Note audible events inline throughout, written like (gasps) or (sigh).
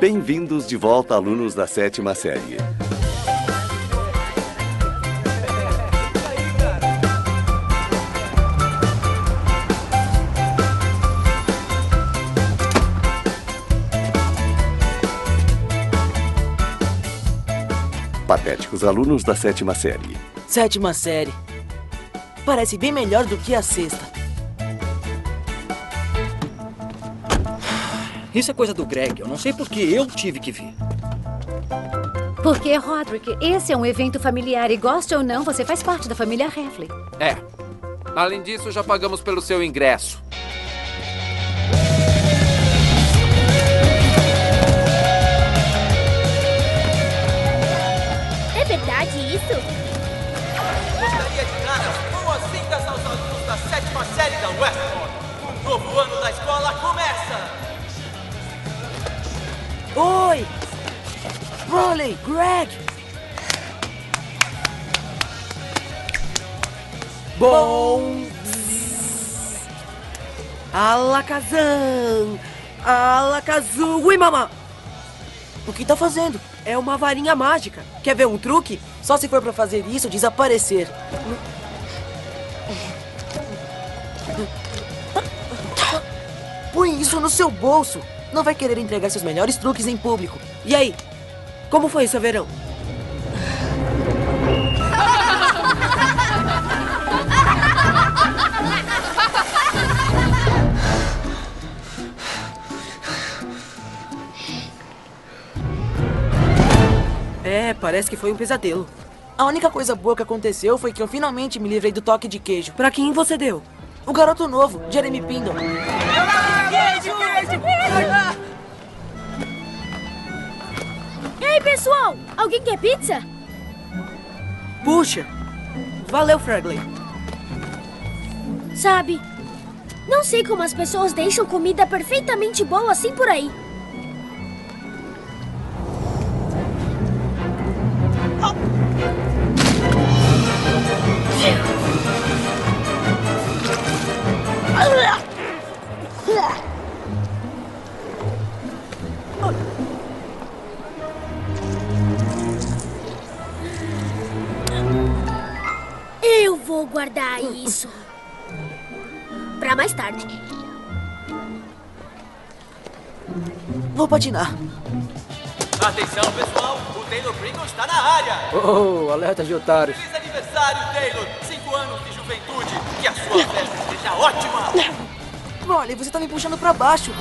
Bem-vindos de volta, alunos da sétima série. Patéticos alunos da sétima série. Sétima série. Parece bem melhor do que a sexta. Isso é coisa do Greg. Eu não sei por que eu tive que vir. Porque, Roderick, esse é um evento familiar e, goste ou não, você faz parte da família Heffley. É. Além disso, já pagamos pelo seu ingresso. Oi! Rolly, Greg! Bom! Alakazam! Alakazam! Ui, mamã! O que tá fazendo? É uma varinha mágica. Quer ver um truque? Só se for pra fazer isso, desaparecer. Põe isso no seu bolso. Não vai querer entregar seus melhores truques em público. E aí? Como foi seu verão? É, parece que foi um pesadelo. A única coisa boa que aconteceu foi que eu finalmente me livrei do toque de queijo. Pra quem você deu? O garoto novo, Jeremy Pindle. Ei, pessoal! Alguém quer pizza? Puxa! Valeu, Fragley. Sabe, não sei como as pessoas deixam comida perfeitamente boa assim por aí. Eu vou guardar isso pra mais tarde. Vou patinar. Atenção, pessoal! O Taylor Pringle está na área! Oh, alerta de otários. Feliz aniversário, Taylor! Cinco anos de juventude! Que a sua festa seja ótima! Olha, você tá me puxando pra baixo.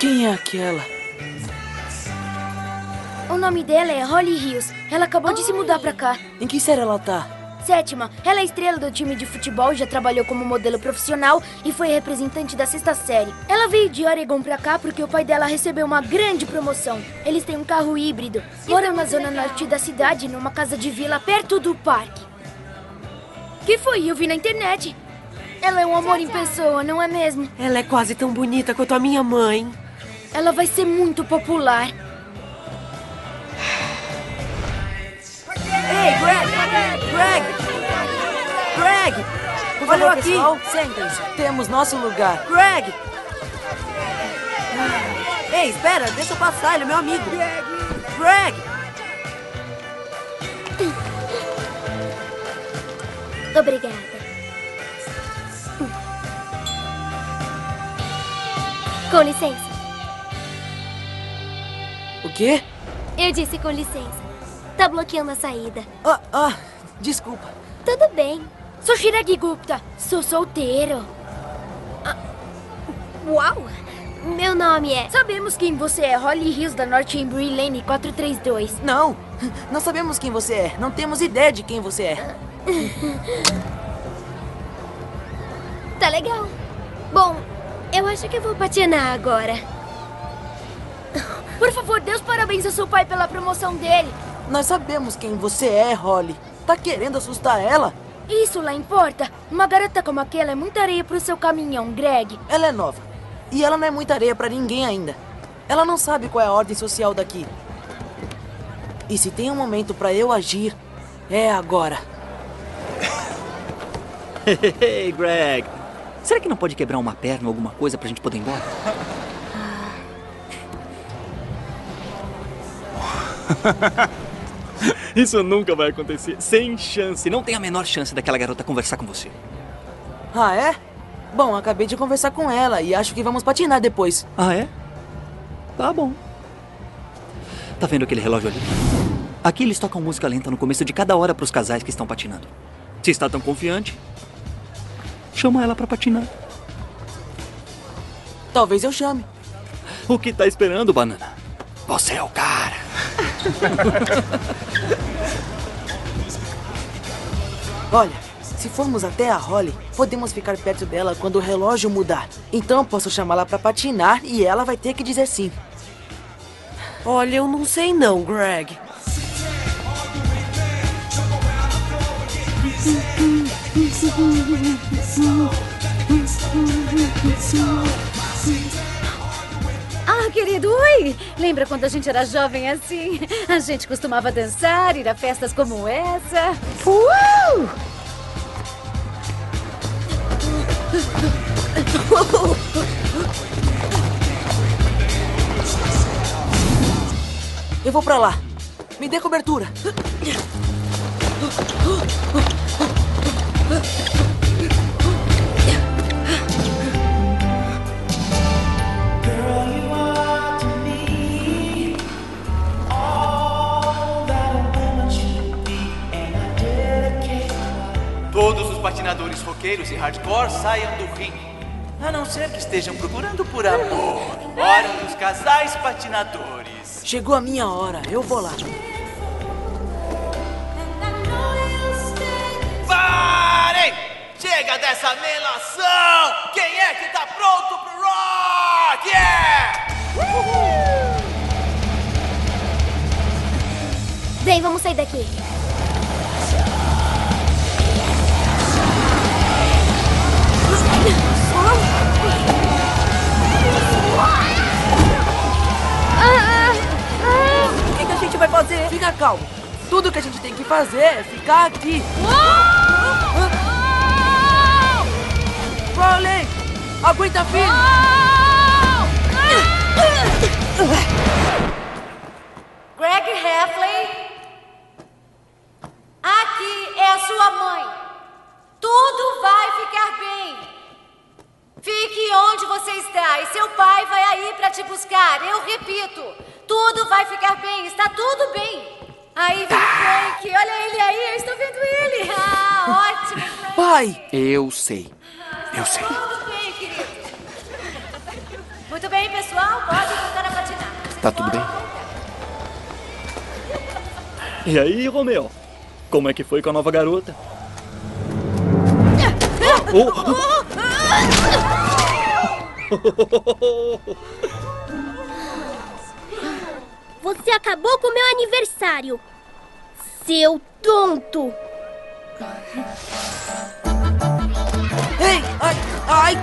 Quem é aquela? O nome dela é Holly Hills. Ela acabou de se mudar pra cá. Em que série ela tá? Sétima, ela é estrela do time de futebol, já trabalhou como modelo profissional e foi representante da sexta série. Ela veio de Oregon pra cá porque o pai dela recebeu uma grande promoção. Eles têm um carro híbrido. Moram na zona norte da cidade, numa casa de vila perto do parque. Que foi? Eu vi na internet. Ela é um amor em pessoa, não é mesmo? Ela é quase tão bonita quanto a minha mãe. Ela vai ser muito popular. Ei, Greg! Greg! Greg! Valeu aqui! Sentem-se. Temos nosso lugar. Greg! Ei, espera, deixa eu passar, ele é meu amigo. Greg! Obrigada. Com licença. O quê? Eu disse com licença. Tá bloqueando a saída. Ah, ah, desculpa. Tudo bem. Sou Shiragi Gupta. Sou solteiro. Ah, uau! Meu nome é... Sabemos quem você é. Holly Hills da Norte Embry Lane 432. Não, não sabemos quem você é. Não temos ideia de quem você é. (laughs) Tá legal. Bom, eu acho que eu vou patinar agora. Por favor, dê os parabéns ao seu pai pela promoção dele. Nós sabemos quem você é, Holly. Tá querendo assustar ela? Isso lá importa. Uma garota como aquela é muita areia pro seu caminhão, Greg. Ela é nova. E ela não é muita areia pra ninguém ainda. Ela não sabe qual é a ordem social daqui. E se tem um momento pra eu agir, é agora. (laughs) Ei, Greg. Será que não pode quebrar uma perna ou alguma coisa pra gente poder ir embora? (laughs) (laughs) Isso nunca vai acontecer. Sem chance. Não tem a menor chance daquela garota conversar com você. Ah, é? Bom, acabei de conversar com ela e acho que vamos patinar depois. Ah, é? Tá bom. Tá vendo aquele relógio ali? Aqui eles tocam música lenta no começo de cada hora pros casais que estão patinando. Se está tão confiante, chama ela pra patinar. Talvez eu chame. O que tá esperando, banana? Você é o cara. (laughs) (laughs) Olha, se formos até a Holly, podemos ficar perto dela quando o relógio mudar. Então posso chamá-la pra patinar e ela vai ter que dizer sim. Olha, eu não sei não, Greg. (laughs) Ah, querido, oi! Lembra quando a gente era jovem assim? A gente costumava dançar, ir a festas como essa. Uh! Eu vou pra lá. Me dê cobertura. Patinadores roqueiros e hardcore saiam do ringue. A não ser que estejam procurando por amor. Hora dos casais patinadores. Chegou a minha hora. Eu vou lá. Parem! Chega dessa melação! Quem é que tá pronto pro rock? Yeah! Bem, vamos sair daqui. O que, que a gente vai fazer? Fica calmo. Tudo que a gente tem que fazer é ficar aqui. Crowley! Aguenta firme! Greg Heffley, aqui é a sua mãe. Tudo vai ficar bem. Fique onde você está e seu pai vai aí para te buscar. Eu repito, tudo vai ficar bem, está tudo bem. Aí vem Frank, olha ele aí, eu estou vendo ele. (laughs) Ah, ótimo, Frank. Pai! Eu sei. Eu sei. Tudo bem, querido. Muito bem, pessoal, pode voltar a patinar. Vocês Tá tudo bem? voltar. E aí, Romeu? Como é que foi com a nova garota? Você acabou com o meu aniversário. Seu tonto. Ei! Ai! Ai!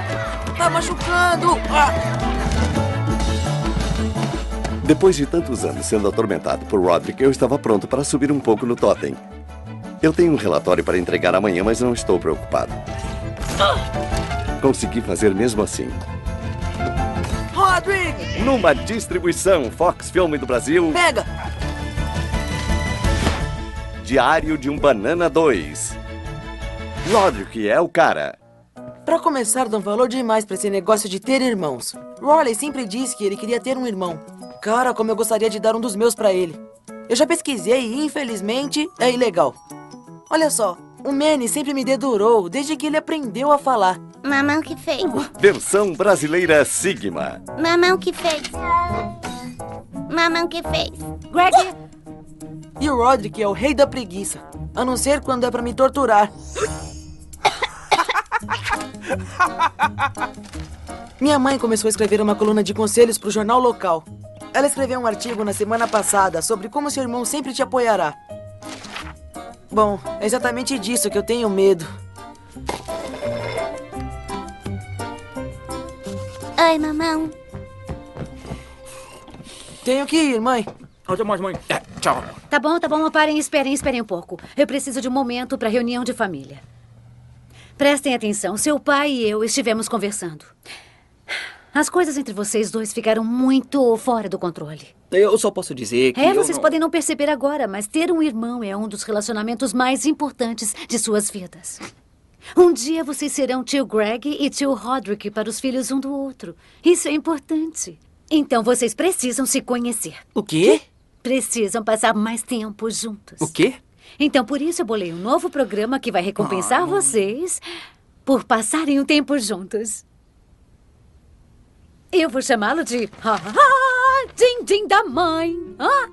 Tá machucando! Ah! Depois de tantos anos sendo atormentado por Roderick, eu estava pronto para subir um pouco no totem. Eu tenho um relatório para entregar amanhã, mas não estou preocupado. Consegui fazer mesmo assim. Rodrick! Numa distribuição Fox Filme do Brasil, Pega! Diário de um Banana 2. Roderick é o cara. Pra começar, dão valor demais pra esse negócio de ter irmãos. Riley sempre disse que ele queria ter um irmão. Cara, como eu gostaria de dar um dos meus pra ele. Eu já pesquisei e, infelizmente, é ilegal. Olha só, o Manny sempre me dedurou desde que ele aprendeu a falar. Mamão que fez. Versão brasileira Sigma. Mamão que fez. Mamão que fez. Greg, E o Roderick é o rei da preguiça. A não ser quando é pra me torturar. (laughs) Minha mãe começou a escrever uma coluna de conselhos pro jornal local. Ela escreveu um artigo na semana passada sobre como seu irmão sempre te apoiará. Bom, é exatamente disso que eu tenho medo. Oi, mamão. Tenho que ir, mãe. Até mais, mãe. É, tchau. Tá bom, tá bom, parem, esperem, esperem um pouco. Eu preciso de um momento para reunião de família. Prestem atenção. Seu pai e eu estivemos conversando. As coisas entre vocês dois ficaram muito fora do controle. Eu só posso dizer que. É, vocês não- podem não perceber agora, mas ter um irmão é um dos relacionamentos mais importantes de suas vidas. Um dia vocês serão tio Greg e tio Roderick para os filhos um do outro. Isso é importante. Então vocês precisam se conhecer. O quê? Precisam passar mais tempo juntos. O quê? Então por isso eu bolei um novo programa que vai recompensar vocês por passarem um tempo juntos. Eu vou chamá-lo de Ha Ha Din Din da Mãe. Ah,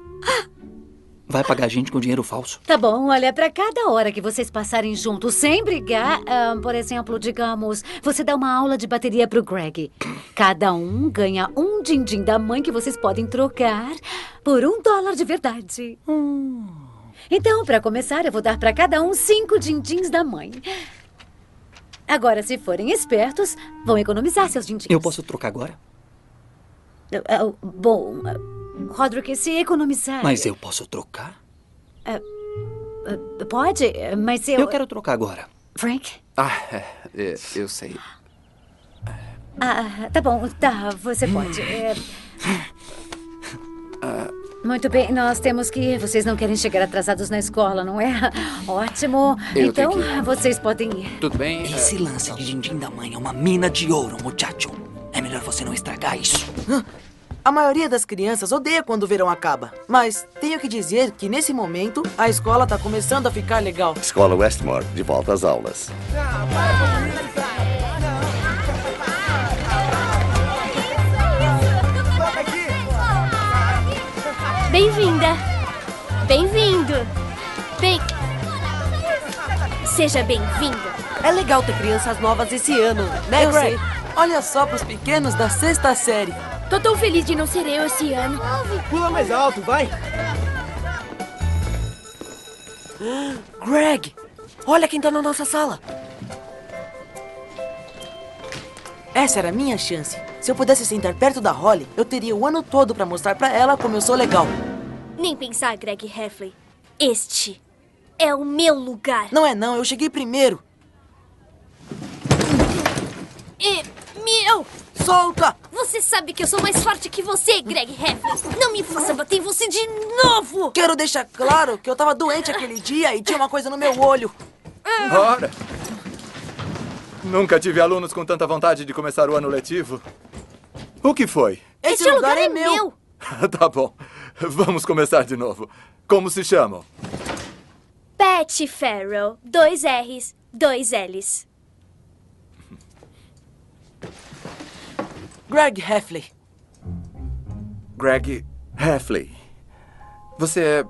Vai pagar a gente com dinheiro falso. Tá bom, olha, pra cada hora que vocês passarem juntos sem brigar, ah, por exemplo, digamos, você dá uma aula de bateria pro Greg. Cada um ganha um din-din da mãe que vocês podem trocar por um dólar de verdade. Então, pra começar, eu vou dar pra cada um cinco din-dins da mãe. Agora, se forem espertos, vão economizar seus din-dins. Eu posso trocar agora? Ah, ah, bom, ah, Roderick, se economizar... Mas eu posso trocar? ah, Pode, mas eu... Eu quero trocar agora. Frank? Ah, é, é, eu sei. Ah, tá bom, tá, você pode. É... Muito bem, nós temos que ir. Vocês não querem chegar atrasados na escola, não é? (laughs) Ótimo. Eu então, vocês podem ir. Tudo bem? Esse lance de din-din da mãe é uma mina de ouro, muchacho. É melhor você não estragar isso. A maioria das crianças odeia quando o verão acaba. Mas tenho que dizer que nesse momento a escola tá começando a ficar legal. Escola Westmore, de volta às aulas. Bem-vinda. Bem-vindo. Bem. Seja bem-vindo. É legal ter crianças novas esse ano, né, Eu Greg? sei. Olha só pros pequenos da sexta série. Tô tão feliz de não ser eu esse ano. Pula mais alto, vai! Greg, olha quem tá na nossa sala. Essa era a minha chance. Se eu pudesse sentar perto da Holly, eu teria o ano todo pra mostrar pra ela como eu sou legal. Nem pensar, Greg Heffley. Este é o meu lugar. Não é não, eu cheguei primeiro. E meu! Solta! Você sabe que eu sou mais forte que você, Greg Heffley. Não me faça bater em você de novo! Quero deixar claro que eu tava doente aquele dia e tinha uma coisa no meu olho. Ora! Nunca tive alunos com tanta vontade de começar o ano letivo. O que foi? Esse, lugar, é meu. (laughs) tá bom. Vamos começar de novo. Como se chamam? Pat Farrell. Dois R's, dois L's. Greg Heffley. Greg Heffley. Você é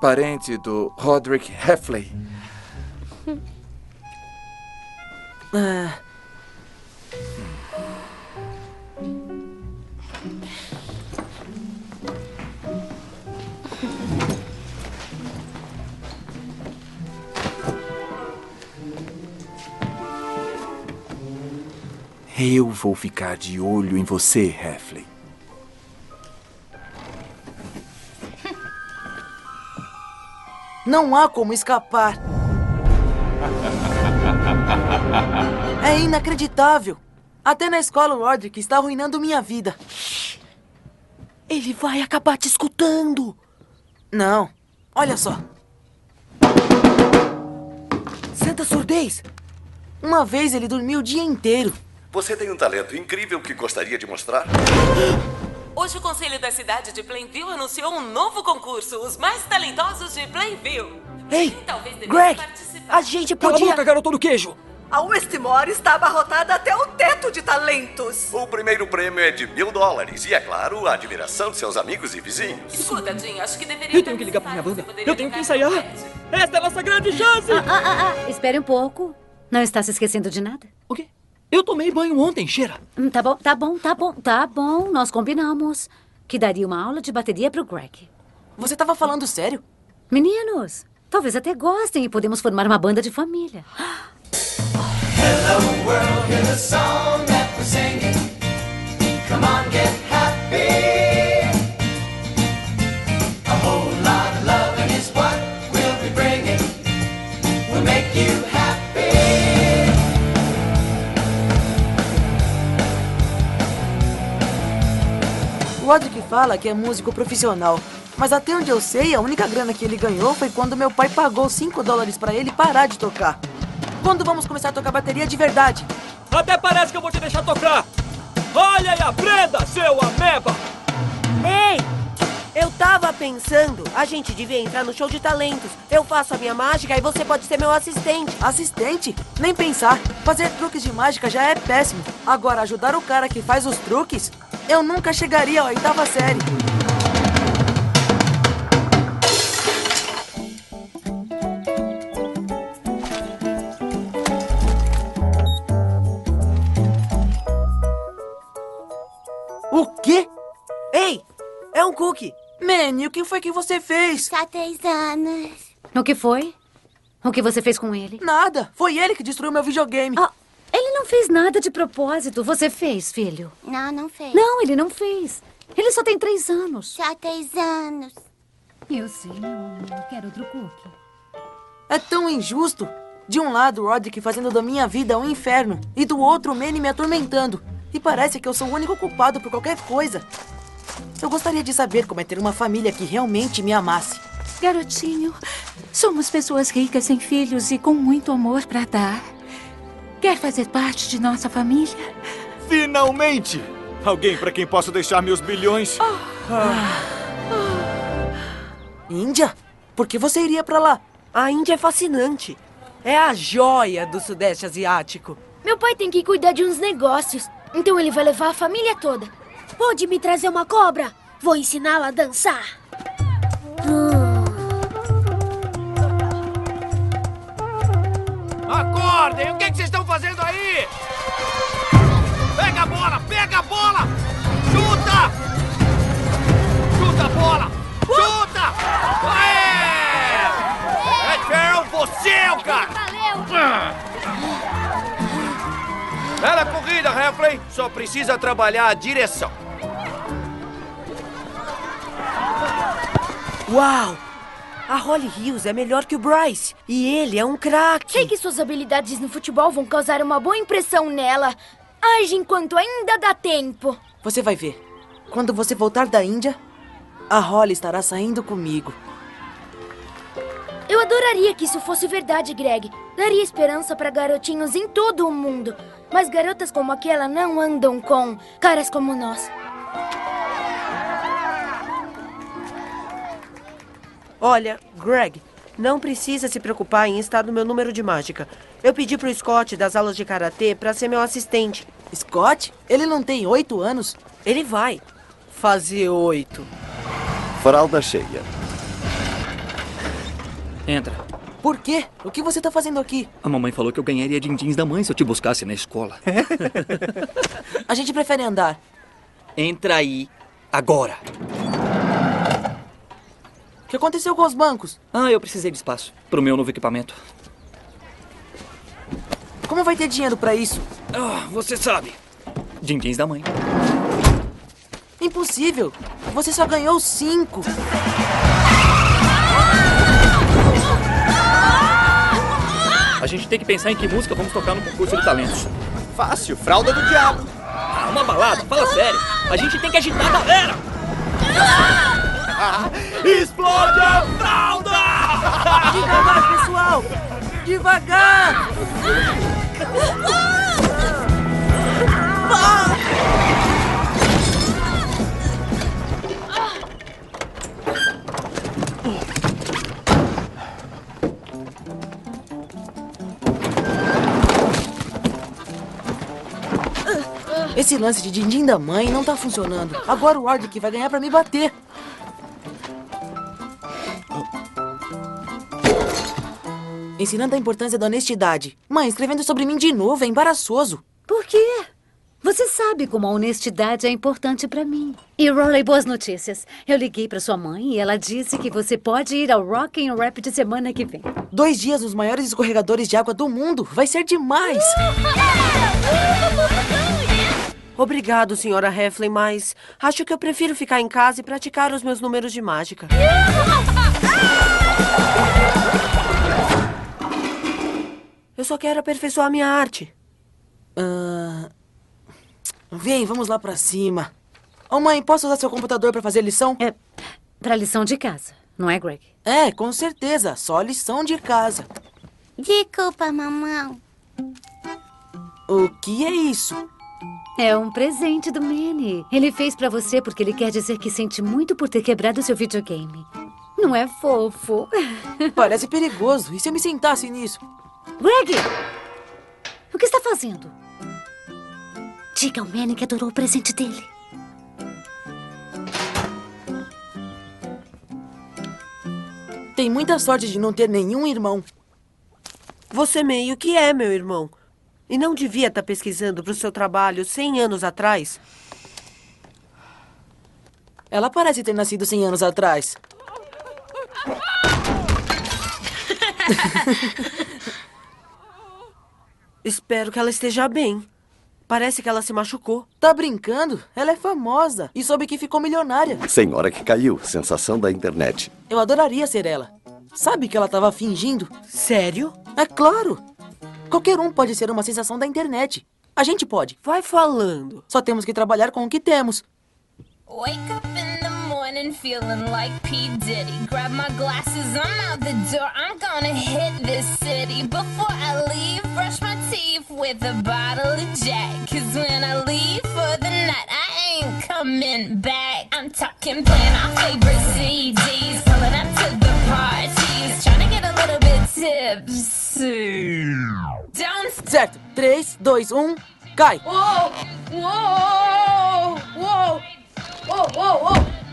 parente do Roderick Heffley? (laughs) Ah, Eu vou ficar de olho em você, Heffley. (laughs) não há como escapar. É inacreditável. Até na escola o Roderick está arruinando minha vida. Ele vai acabar te escutando. Não. Olha só. Santa surdez. Uma vez ele dormiu o dia inteiro. Você tem um talento incrível que gostaria de mostrar? Hoje o Conselho da Cidade de Plainville anunciou um novo concurso, os mais talentosos de Plainville. Ei, Greg, participar. a gente Cala a podia... boca, garoto do queijo! A Westmore está abarrotada até o teto de talentos. O primeiro prêmio é de mil dólares e, é claro, a admiração de seus amigos e vizinhos. Escuta, Jim, acho que deveria Eu tenho que ligar pra minha banda. Eu tenho que ensaiar. Esta é a nossa grande chance! Ah, ah, ah, ah, espere um pouco. Não está se esquecendo de nada? Eu tomei banho ontem, cheira. Hum, Tá bom, tá bom, tá bom, tá bom. Nós combinamos que daria uma aula de bateria pro Greg. Você tava falando sério? Meninos, talvez até gostem e podemos formar uma banda de família. (gasps) Hello world, hear the song O Roderick fala que é músico profissional. Mas até onde eu sei, a única grana que ele ganhou foi quando meu pai pagou 5 dólares pra ele parar de tocar. Quando vamos começar a tocar bateria de verdade? Até parece que eu vou te deixar tocar. Olha e aprenda, seu ameba! Ei! Eu tava pensando, a gente devia entrar no show de talentos. Eu faço a minha mágica e você pode ser meu assistente. Assistente? Nem pensar. Fazer truques de mágica já é péssimo. Agora, ajudar o cara que faz os truques? Eu nunca chegaria à oitava série. O quê? Ei! É um cookie! Manny, o que foi que você fez? Só três anos. O que foi? O que você fez com ele? Nada. Foi ele que destruiu meu videogame. Ah, ele não fez nada de propósito. Você fez, filho? Não, não fez. Não, ele não fez. Ele só tem três anos. Só três anos. Eu sei, meu amor. Quero outro cookie. É tão injusto. De um lado, o Roderick fazendo da minha vida um inferno. E do outro, o Manny me atormentando. E parece que eu sou o único culpado por qualquer coisa. Eu gostaria de saber como é ter uma família que realmente me amasse. Garotinho, somos pessoas ricas sem filhos e com muito amor para dar. Quer fazer parte de nossa família? Finalmente! Alguém para quem posso deixar meus bilhões. Índia? Por que você iria pra lá? A Índia é fascinante. É a joia do Sudeste Asiático. Meu pai tem que cuidar de uns negócios, então ele vai levar a família toda. Pode me trazer uma cobra? Vou ensiná-la a dançar. Acordem! O que, que vocês estão fazendo aí? Pega a bola! Pega a bola! Chuta! Chuta a bola! Chuta! Aê! Ed Farrell, você é o cara! Bela corrida, Heffley. Só precisa trabalhar a direção. Uau! A Holly Hills é melhor que o Bryce. E ele é um craque. Sei que suas habilidades no futebol vão causar uma boa impressão nela. Age enquanto ainda dá tempo. Você vai ver. Quando você voltar da Índia, a Holly estará saindo comigo. Eu adoraria que isso fosse verdade, Greg. Daria esperança para garotinhos em todo o mundo. Mas garotas como aquela não andam com caras como nós. Olha, Greg, não precisa se preocupar em estar no meu número de mágica. Eu pedi pro Scott das aulas de karatê para ser meu assistente. Scott? Ele não tem oito anos? Ele vai fazer oito. Fralda cheia. Entra. Por quê? O que você tá fazendo aqui? A mamãe falou que eu ganharia din-dins da mãe se eu te buscasse na escola. (laughs) A gente prefere andar. Entra aí, agora. O que aconteceu com os bancos? Ah, eu precisei de espaço pro meu novo equipamento. Como vai ter dinheiro pra isso? Ah, você sabe. Din-dins da mãe. Impossível. Você só ganhou cinco. A gente tem que pensar em que música vamos tocar no concurso de talentos. Fácil, fralda do diabo. Ah, uma balada, fala sério. A gente tem que agitar a galera. (laughs) Explode a fralda! Devagar, pessoal! Devagar! Esse lance de din-din da mãe não tá funcionando. Agora o Wardick vai ganhar pra me bater. Ensinando a importância da honestidade. Mãe, escrevendo sobre mim de novo é embaraçoso. Por quê? Você sabe como a honestidade é importante pra mim. E Rolly, boas notícias. Eu liguei pra sua mãe e ela disse que você pode ir ao Rock and Rap de semana que vem. Dois dias nos maiores escorregadores de água do mundo. Vai ser demais. (laughs) Obrigado, senhora Heffley, mas acho que eu prefiro ficar em casa e praticar os meus números de mágica. (laughs) Eu só quero aperfeiçoar minha arte. Ah, Vem, vamos lá pra cima. Ô mãe, posso usar seu computador pra fazer lição? É, pra lição de casa, não é, Greg? É, com certeza. Só lição de casa. Desculpa, mamão. O que é isso? É um presente do Manny. Ele fez pra você porque ele quer dizer que sente muito por ter quebrado seu videogame. Não é fofo? (laughs) Parece perigoso. E se eu me sentasse nisso? Greg! O que está fazendo? Diga ao Manny que adorou o presente dele. Tem muita sorte de não ter nenhum irmão. Você meio que é meu irmão. E não devia estar pesquisando para o seu trabalho 100 anos atrás. Ela parece ter nascido 100 anos atrás. (laughs) Espero que ela esteja bem. Parece que ela se machucou. Tá brincando? Ela é famosa e soube que ficou milionária. Senhora que caiu, sensação da internet. Eu adoraria ser ela. Sabe que ela tava fingindo? Sério? É claro. Qualquer um pode ser uma sensação da internet. A gente pode. Vai falando. Só temos que trabalhar com o que temos. Wake up morning feeling like P. Diddy. Grab my glasses, I'm out the door. I'm gonna hit this city. Before I leave, brush my teeth with a bottle of Jack. Cause when I leave for the night, I ain't coming back. I'm talking playing our favorite CDs, pulling up to the parties, trying to get a little bit tipsy. Don't Certo. 3, 2, 1, cai. Uou! Uou! Uou! Uou, uou, uou!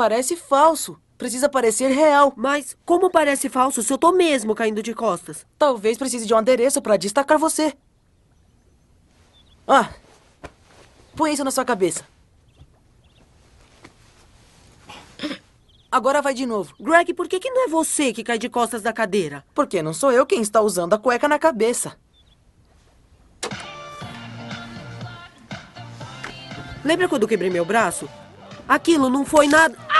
Parece falso. Precisa parecer real. Mas como parece falso se eu tô mesmo caindo de costas? Talvez precise de um adereço para destacar você. Ah, põe isso na sua cabeça. Agora vai de novo. Greg, por que, que não é você que cai de costas da cadeira? Porque não sou eu quem está usando a cueca na cabeça. Lembra quando eu quebrei meu braço? Aquilo não foi nada. (laughs)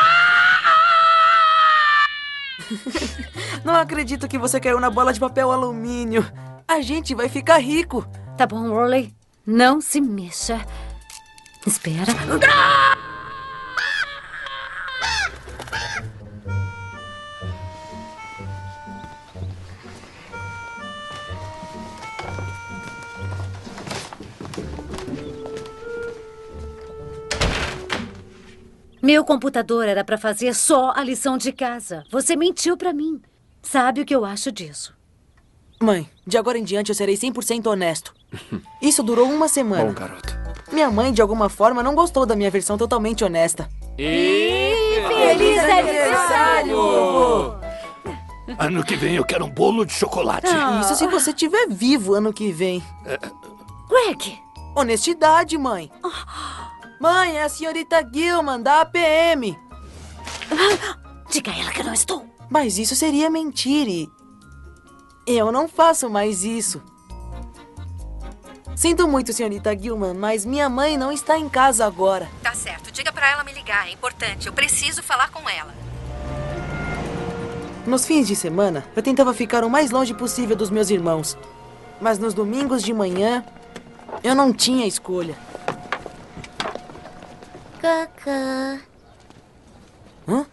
Não acredito que você caiu na bola de papel alumínio. A gente vai ficar rico. Tá bom, Rolly. Não se mexa. Espera. Meu computador era pra fazer só a lição de casa. Você mentiu pra mim. Sabe o que eu acho disso? Mãe, de agora em diante eu serei 100% honesto. (laughs) Isso durou uma semana. Bom, garoto. Minha mãe, de alguma forma, não gostou da minha versão totalmente honesta. E... Feliz aniversário! Ano que vem eu quero um bolo de chocolate. Isso se você estiver vivo ano que vem. Greg! Honestidade, mãe. Mãe, é a senhorita Gilman, da APM. (gasps) Diga a ela que eu não estou. Mas isso seria mentir e... Eu não faço mais isso. Sinto muito, senhorita Gilman, mas minha mãe não está em casa agora. Tá certo, diga pra ela me ligar, é importante. Eu preciso falar com ela. Nos fins de semana, eu tentava ficar o mais longe possível dos meus irmãos. Mas nos domingos de manhã, eu não tinha escolha. Cacá. Hã?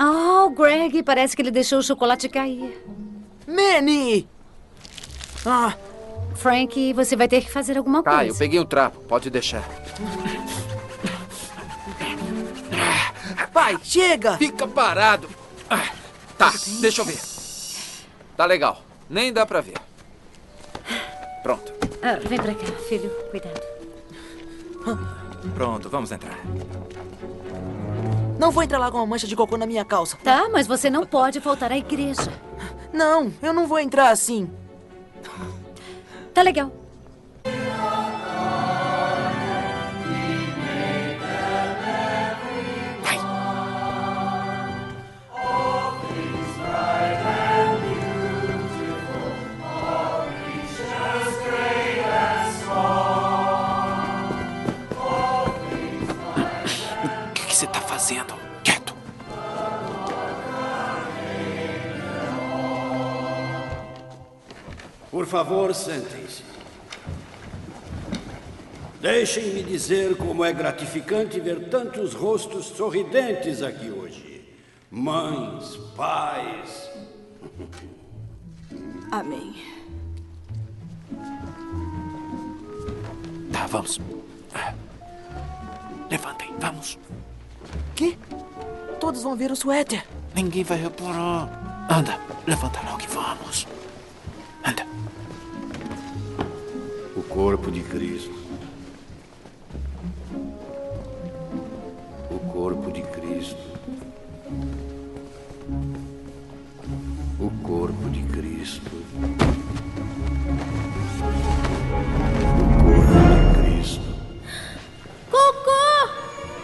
Oh, Greg, parece que ele deixou o chocolate cair. Manny! Ah, Frank, você vai ter que fazer alguma Tá, eu coisa. peguei o trapo. Pode deixar. Pai, chega! Fica parado. Ah, Tá, deixa eu ver. Tá legal. Nem dá pra ver. Pronto. Ah, vem pra cá, filho. Cuidado. Pronto, vamos entrar. Não vou entrar lá com uma mancha de cocô na minha calça. Tá, mas você não pode faltar à igreja. Não, eu não vou entrar assim. Tá legal. Favor, sentem-se. Deixem-me dizer como é gratificante ver tantos rostos sorridentes aqui hoje. Mães, pais. (laughs) Amém. Tá, vamos. Levantem, vamos. Que? Todos vão ver o suéter. Ninguém vai reparar. Anda, levanta logo e vamos. Corpo de Cristo. O corpo de Cristo. O corpo de Cristo. O corpo de Cristo. Cocô!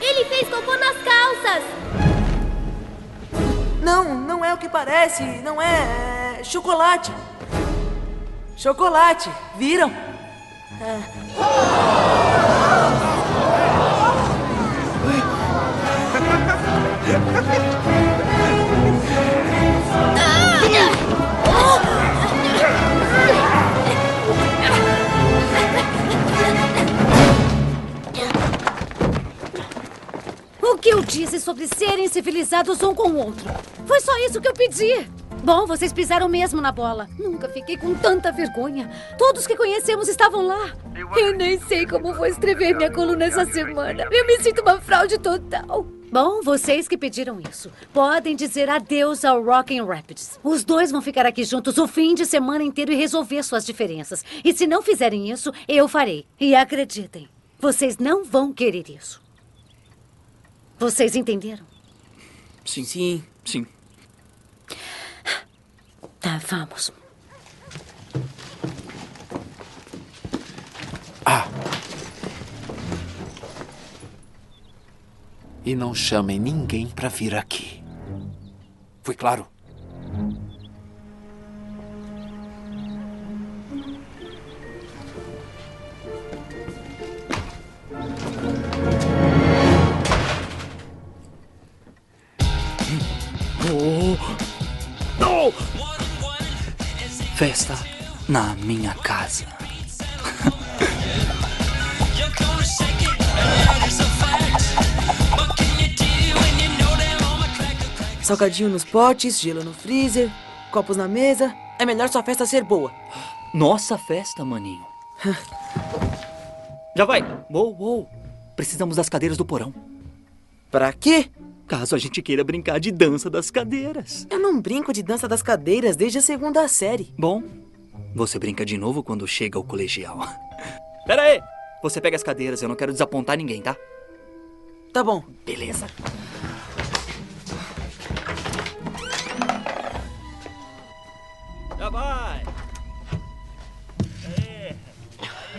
Ele fez cocô nas calças! Não, não é o que parece. Não é. é chocolate. Chocolate. Viram? O que eu disse sobre serem civilizados um com o outro? Foi só isso que eu pedi. Bom, vocês pisaram mesmo na bola. Nunca fiquei com tanta vergonha. Todos que conhecemos estavam lá. Eu nem sei como vou escrever minha coluna essa semana. Eu me sinto uma fraude total. Bom, vocês que pediram isso, podem dizer adeus ao Rockin' Rapids. Os dois vão ficar aqui juntos o fim de semana inteiro e resolver suas diferenças. E se não fizerem isso, eu farei. E acreditem, vocês não vão querer isso. Vocês entenderam? Sim. Sim. Sim. Tá, vamos. E não chamem ninguém pra vir aqui. Foi claro? Oh. Festa na minha casa. (laughs) Salgadinho nos potes, gelo no freezer, copos na mesa. É melhor sua festa ser boa. Nossa festa, maninho. (laughs) Já vai. Uou, uou. Precisamos das cadeiras do porão. Pra quê? Caso a gente queira brincar de dança das cadeiras. Eu não brinco de dança das cadeiras desde a segunda série. Bom, você brinca de novo quando chega ao colegial. (laughs) Pera aí! Você pega as cadeiras, eu não quero desapontar ninguém, tá? Tá bom. Beleza. Já vai! Aê!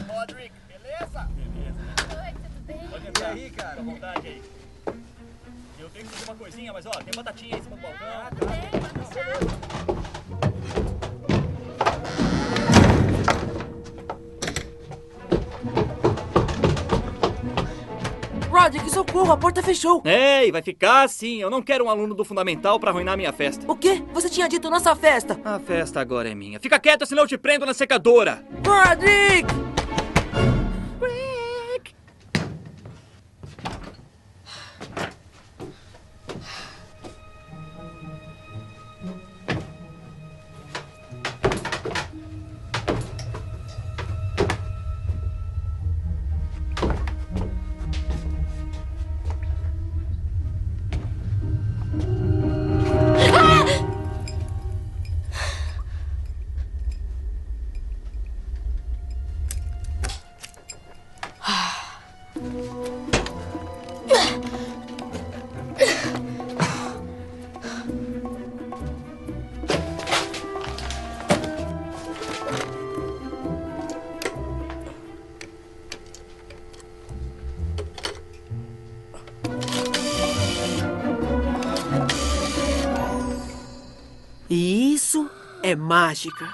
Roderick, beleza? Beleza. Oi, tudo bem? Pode entrar aí, cara. Fica à vontade aí. Eu tenho que fazer uma coisinha, mas ó, tem batatinha aí em cima do balcão. Ah, tem, pode deixar. Roderick, socorro, a porta fechou. Ei, vai ficar assim. Eu não quero um aluno do fundamental pra arruinar minha festa. O quê? Você tinha dito nossa festa. A festa agora é minha. Fica quieto, senão eu te prendo na secadora. Roderick! Mágica.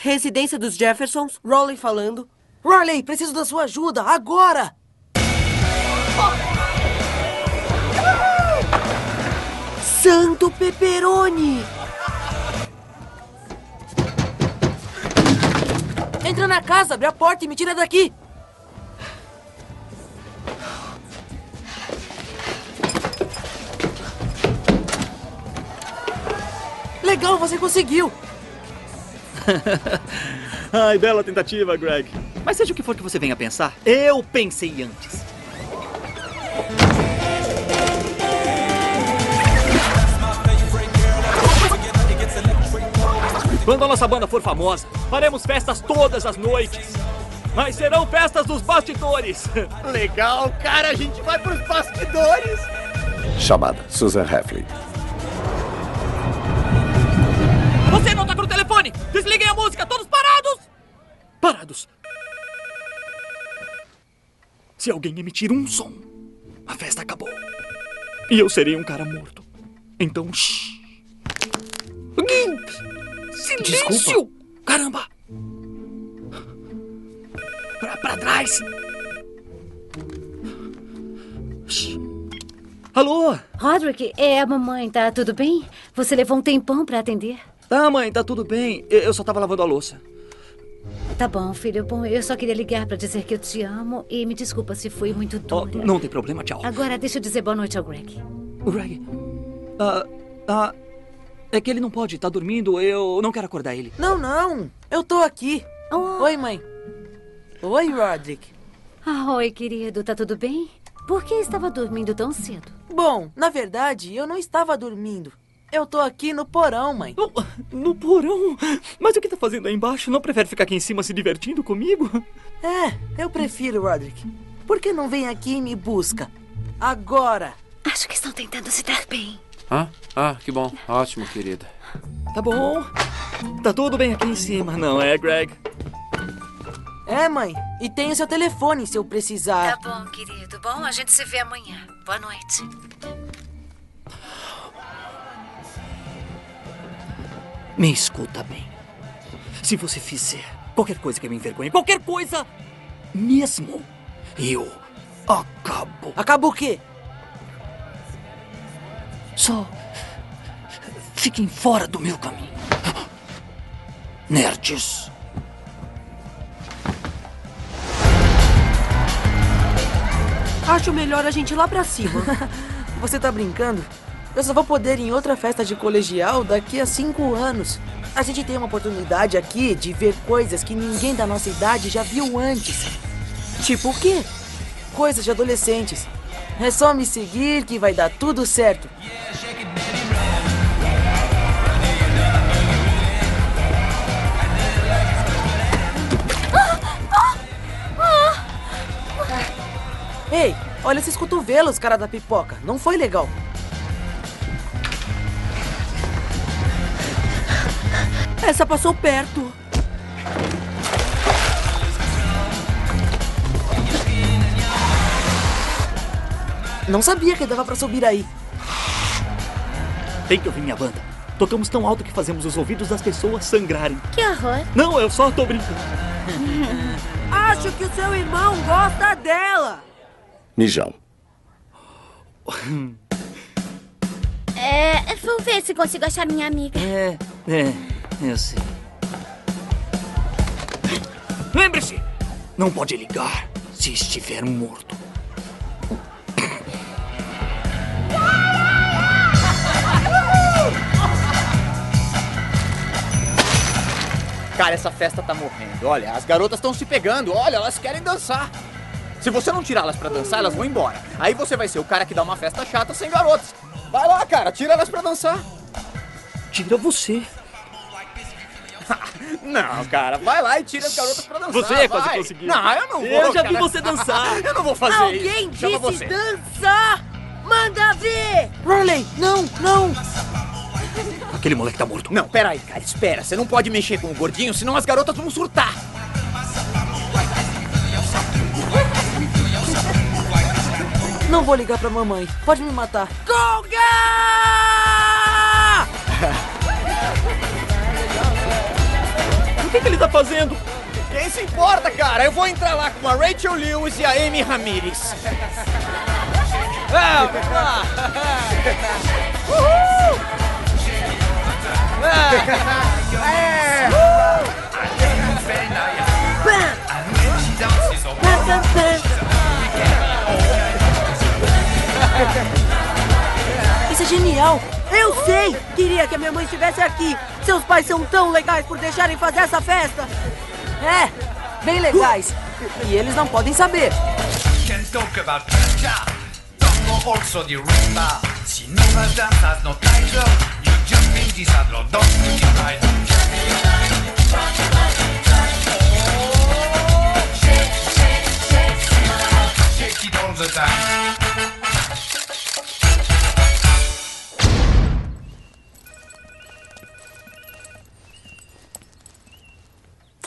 Residência dos Jeffersons, Rowley falando. Riley, preciso da sua ajuda, agora! Santo Pepperoni! Entra na casa, abre a porta e me tira daqui. Legal, você conseguiu. (laughs) Ai, bela tentativa, Greg. Mas seja o que for que você venha pensar, eu pensei antes. Quando a nossa banda for famosa, faremos festas todas as noites. Mas serão festas dos bastidores. Legal, cara, a gente vai pros bastidores. Chamada Susan Heffley. Telefone! Desliguem a música, todos parados! Parados. Se alguém emitir um som, a festa acabou. E eu serei um cara morto. Então, shh. Silêncio! Desculpa. Caramba! Pra, pra trás! Shh. Alô? Roderick, é a mamãe, tá tudo bem? Você levou um tempão pra atender? Tá, mãe, tá tudo bem. Eu só tava lavando a louça. Tá bom, filho. Bom, eu só queria ligar pra dizer que eu te amo e me desculpa se fui muito Oh, dura. não tem problema, tchau. Agora, deixa eu dizer boa noite ao Greg. O Greg. Ah, ah, é que ele não pode, tá dormindo. Eu não quero acordar ele. Não, não. Eu tô aqui. Oi, mãe. Oi, Roderick. Ah, oi, querido. Tá tudo bem? Por que estava dormindo tão cedo? Bom, na verdade, eu não estava dormindo. Eu tô aqui no porão, mãe. No porão? Mas o que tá fazendo aí embaixo? Não prefere ficar aqui em cima se divertindo comigo? É, eu prefiro, Roderick. Por que não vem aqui e me busca? Agora. Acho que estão tentando se dar bem. Ah, ah, que bom. Ótimo, querida. Tá bom. Tá tudo bem aqui em cima, não é, Greg? É, mãe. E tem o seu telefone se eu precisar. Tá bom, querido. Bom, a gente se vê amanhã. Boa noite. Me escuta bem. Se você fizer qualquer coisa que me envergonhe, qualquer coisa mesmo, eu acabo. Acabo o quê? Só fiquem fora do meu caminho. Nerds. Acho melhor a gente ir lá pra cima. (laughs) Você tá brincando? Eu só vou poder ir em outra festa de colegial daqui a cinco anos. A gente tem uma oportunidade aqui de ver coisas que ninguém da nossa idade já viu antes. Tipo o quê? Coisas de adolescentes. É só me seguir que vai dar tudo certo. Ei, olha esses cotovelos, cara da pipoca. Não foi legal. Essa passou perto. Não sabia que dava pra subir aí. Tem que ouvir minha banda. Tocamos tão alto que fazemos os ouvidos das pessoas sangrarem. Que horror. Não, eu só tô brincando. (laughs) Acho que o seu irmão gosta dela. Mijão. É, vou ver se consigo achar minha amiga. É, é, eu sei. Lembre-se, não pode ligar se estiver morto. Cara, essa festa tá morrendo. Olha, as garotas estão se pegando. Olha, elas querem dançar. Se você não tirá-las pra dançar, elas vão embora. Aí você vai ser o cara que dá uma festa chata sem garotas. Vai lá, cara, tira elas pra dançar. Tira você. (laughs) Não, cara, vai lá e tira as garotas pra dançar. Você é quase vai. conseguiu. Não, eu não vou. Eu já vi cara. você dançar. (laughs) eu não vou fazer Alguém isso. Chama disse você. dançar! Manda ver! Riley, não, não! Aquele moleque tá morto. Não, peraí, cara, espera. Você não pode mexer com o gordinho, senão as garotas vão surtar. Não vou ligar pra mamãe. Pode me matar. Conga! que, que ele tá fazendo? Quem se importa, cara? Eu vou entrar lá com a Rachel Lewis e a Amy Ramirez. vamos lá. Uhul! Isso é genial! Eu sei! Queria que a minha mãe estivesse aqui. Seus pais são tão legais por deixarem fazer essa festa. É, bem legais. E eles não podem saber.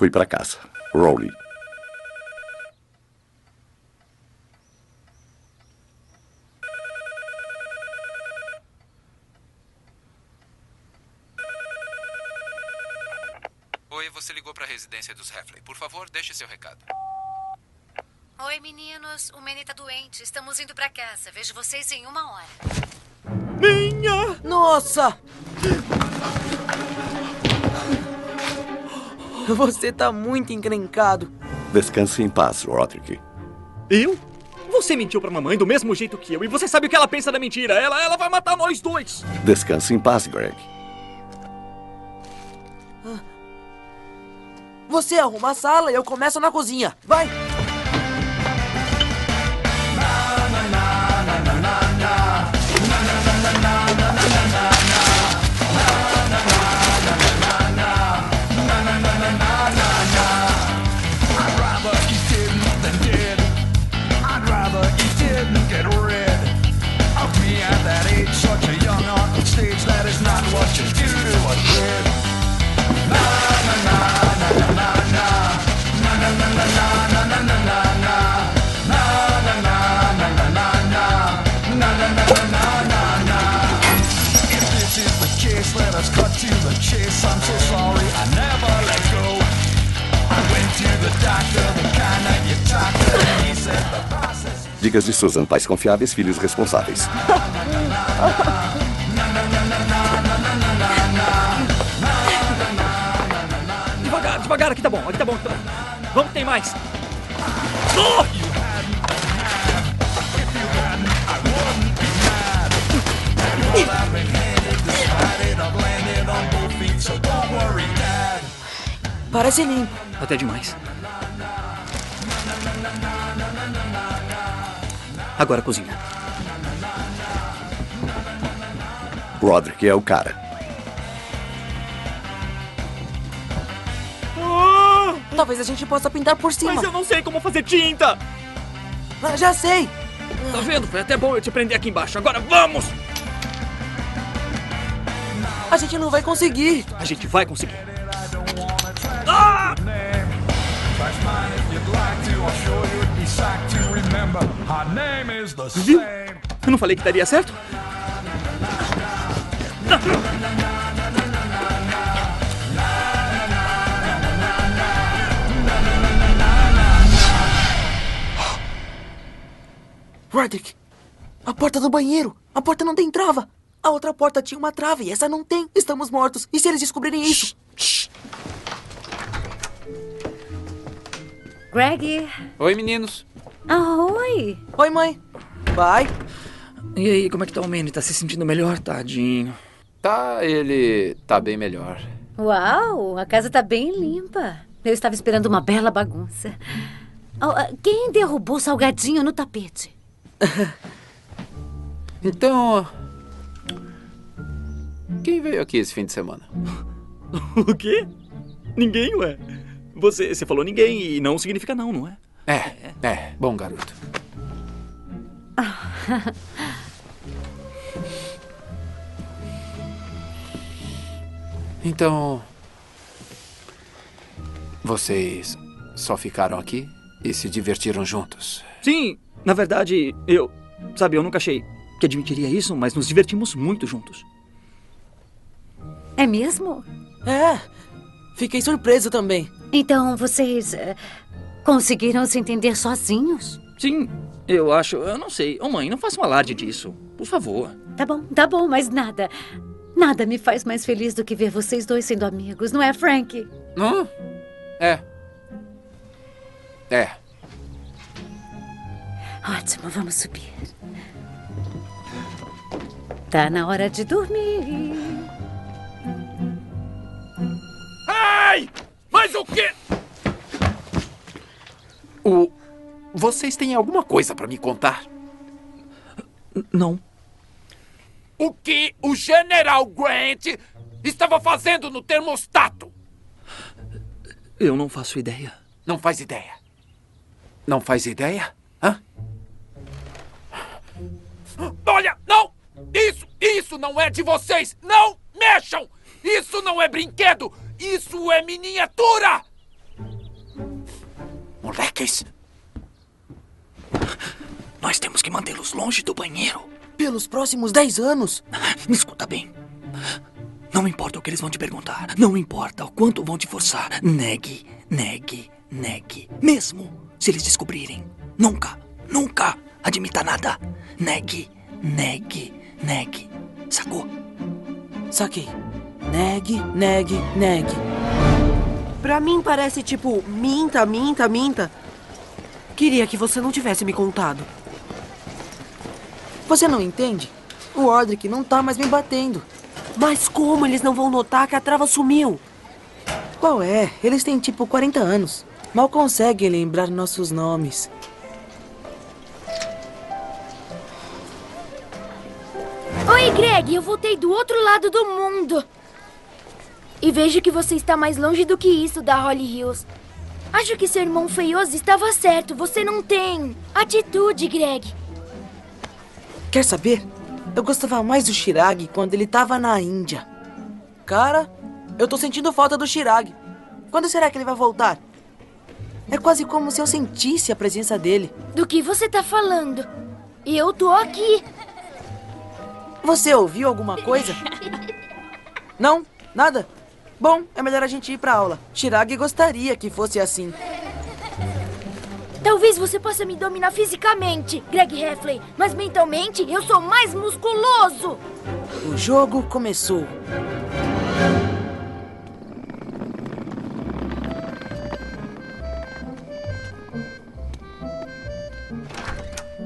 Fui para casa. Rowley. Oi, você ligou para a residência dos Heffley. Por favor, deixe seu recado. Oi, meninos. O Manny tá doente. Estamos indo pra casa. Vejo vocês em uma hora. Minha! Nossa! (laughs) Você tá muito encrencado. Descanse em paz, Roderick. Eu? Você mentiu pra mamãe do mesmo jeito que eu. E você sabe o que ela pensa da mentira. Ela, ela vai matar nós dois. Descanse em paz, Greg. Você arruma a sala e eu começo na cozinha. Vai! Dicas de Susan, pais confiáveis, filhos responsáveis. (laughs) Devagar, devagar. Aqui tá bom, aqui tá bom. Aqui tá bom. Vamos que tem mais. Oh! Parece limpo. Até demais. Agora cozinha. Roderick é o cara. Talvez a gente possa pintar por cima. Mas eu não sei como fazer tinta. Ah, já sei. Tá vendo? Foi até bom eu te prender aqui embaixo. Agora vamos! A gente não vai conseguir. A gente vai conseguir. Ah! Viu? same. Eu não falei que daria certo? Roderick, a porta do banheiro. A porta não tem trava. A outra porta tinha uma trava e essa não tem. Estamos mortos. E se eles descobrirem isso? Greg. Oi, meninos. Ah, oi. Oi, mãe. Vai. E aí, como é que tá o Manny? Tá se sentindo melhor? Tadinho. Tá, ele tá bem melhor. Uau, a casa tá bem limpa. Eu estava esperando uma bela bagunça. Oh, ah, quem derrubou o salgadinho no tapete? (laughs) Então. Quem veio aqui esse fim de semana? (laughs) O quê? Ninguém, ué. Você, você falou ninguém e não significa não, não é? É, é, bom garoto. (laughs) Então. Vocês só ficaram aqui e se divertiram juntos? Sim, na verdade, eu. Sabe, eu nunca achei que admitiria isso, mas nos divertimos muito juntos. É mesmo? É. Fiquei surpreso também. Então vocês eh, conseguiram se entender sozinhos? Sim, eu acho. Eu não sei. Ô, mãe, não faça um alarde disso. Por favor. Tá bom, tá bom, mas nada. Nada me faz mais feliz do que ver vocês dois sendo amigos, não é, Frank? Hã? É. É. Ótimo, vamos subir. Tá na hora de dormir. Ai! Mas o quê? O... Vocês têm alguma coisa pra me contar? Não. O que o General Grant estava fazendo no termostato? Eu não faço ideia. Não faz ideia. Não faz ideia? Hã? Olha, não! Isso, isso não é de vocês! Não mexam! Isso não é brinquedo! Isso é miniatura! Moleques! Nós temos que mantê-los longe do banheiro. Pelos próximos 10 anos. Me escuta bem. Não importa o que eles vão te perguntar. Não importa o quanto vão te forçar. Negue, negue, negue. Mesmo se eles descobrirem. Nunca, nunca admita nada. Negue, negue, negue. Sacou? Saquei. Negue, negue, negue. Pra mim parece tipo minta, minta, minta. Queria que você não tivesse me contado. Você não entende? O Roderick não tá mais me batendo. Mas como eles não vão notar que a trava sumiu? Qual é? Eles têm tipo 40 anos. Mal conseguem lembrar nossos nomes. Oi, Greg, eu voltei do outro lado do mundo. E vejo que você está mais longe do que isso da Holly Hills. Acho que seu irmão feioso estava certo. Você não tem atitude, Greg. Quer saber? Eu gostava mais do Shirag quando ele tava na Índia. Cara, eu tô sentindo falta do Shirag. Quando será que ele vai voltar? É quase como se eu sentisse a presença dele. Do que você tá falando? E eu tô aqui. Você ouviu alguma coisa? Não? Nada? Bom, é melhor a gente ir pra aula. Shirag gostaria que fosse assim. Talvez você possa me dominar fisicamente, Greg Heffley, mas mentalmente eu sou mais musculoso. O jogo começou.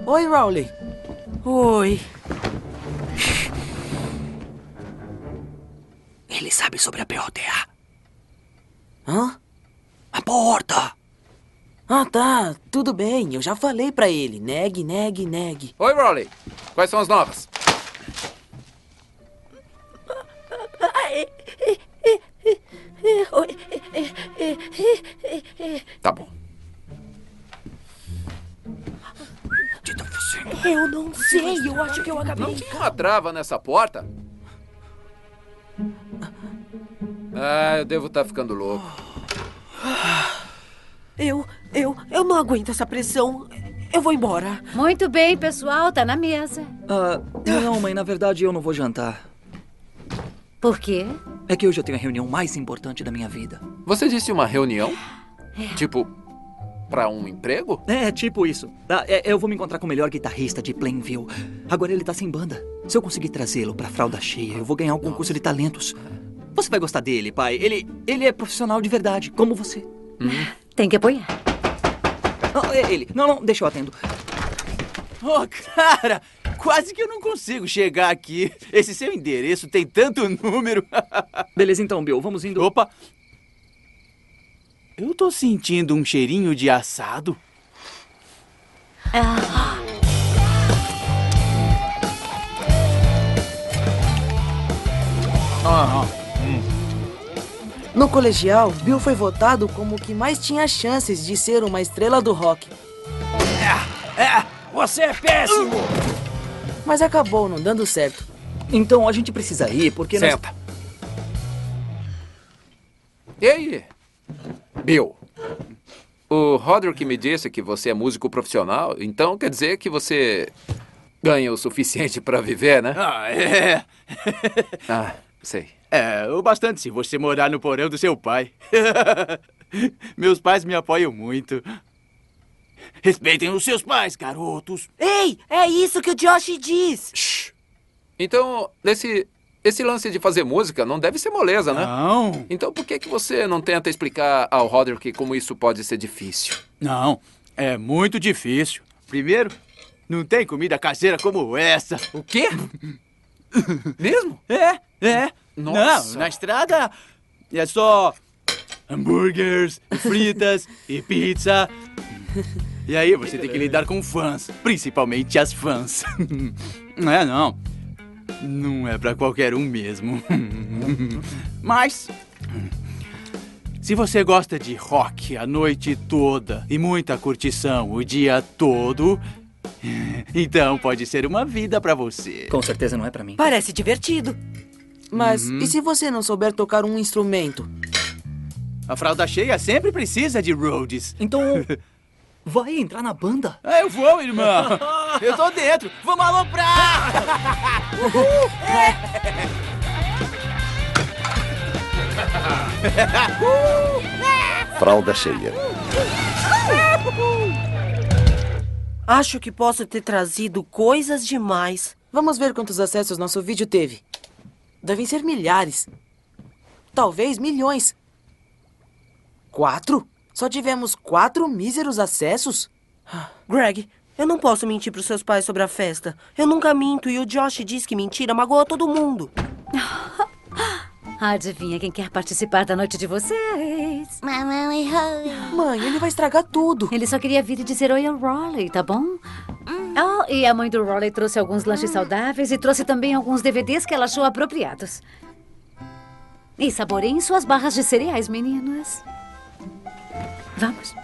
Oi, Rowley. Oi. Ele sabe sobre a POTA. Hã? A porta! Ah, tá. Tudo bem. Eu já falei pra ele. Negue, negue, negue. Oi, Rowley. Quais são as novas? Tá bom. Eu não sei, eu acho que eu acabei. Não tinha uma trava nessa porta? Ah, eu devo estar ficando louco. Eu, eu, eu não aguento essa pressão. Eu vou embora. Muito bem, pessoal, tá na mesa. Ah, não, mãe, na verdade eu não vou jantar. Por quê? É que hoje eu tenho a reunião mais importante da minha vida. Você disse uma reunião? Tipo, pra um emprego? É, tipo isso. Ah, é, eu vou me encontrar com o melhor guitarrista de Plainville. Agora ele tá sem banda. Se eu conseguir trazê-lo pra fralda cheia, eu vou ganhar um concurso de talentos. Você vai gostar dele, pai. Ele, ele é profissional de verdade, como você. Tem que apoiar. É ele. Não, não, deixa eu atendo. Oh, cara, quase que eu não consigo chegar aqui. Esse seu endereço tem tanto número. (laughs) Beleza, então, Bill, vamos indo. Opa! Eu tô sentindo um cheirinho de assado. No colegial, Bill foi votado como o que mais tinha chances de ser uma estrela do rock. É, você é péssimo! Mas acabou não dando certo. Então a gente precisa ir porque nós- Senta. E aí? Bill, o Roderick me disse que você é músico profissional, então quer dizer que você ganha o suficiente pra viver, né? Ah, é. (laughs) Ah, sei. É, o bastante se você morar no porão do seu pai. (laughs) Meus pais me apoiam muito. Respeitem os seus pais, garotos. Ei, é isso que o Josh diz. Então, esse, esse lance de fazer música não deve ser moleza, né? Não. Então por que, que você não tenta explicar ao Roderick como isso pode ser difícil? Não, é muito difícil. Primeiro, não tem comida caseira como essa. O quê? (laughs) Mesmo? É, é. Nossa. Não, na estrada é só hambúrgueres, fritas e pizza. E aí você tem que lidar com fãs, principalmente as fãs. Não (laughs) é não. Não é pra qualquer um mesmo. (laughs) Mas se você gosta de rock a noite toda e muita curtição o dia todo, (laughs) então pode ser uma vida pra você. Com certeza não é pra mim. Parece divertido. Mas Uhum. e se você não souber tocar um instrumento? A fralda cheia sempre precisa de Rhodes. Então, (laughs) vai entrar na banda? Ah, eu vou, irmão. (laughs) Eu tô dentro. Vamos aloprar! Uhul! Fralda cheia. Acho que posso ter trazido coisas demais. Vamos ver quantos acessos nosso vídeo teve. Devem ser milhares. Talvez milhões. Quatro? Só tivemos quatro míseros acessos? Greg, eu não posso mentir pros seus pais sobre a festa. Eu nunca minto e o Josh diz que mentira magoa todo mundo. (laughs) Adivinha quem quer participar da noite de vocês? Mamãe Holly. Mãe, ele vai estragar tudo. Ele só queria vir e dizer oi ao Raleigh, tá bom? Oh, e a mãe do Raleigh trouxe alguns lanches saudáveis e trouxe também alguns DVDs que ela achou apropriados. E saboreiem suas barras de cereais, meninas. Vamos.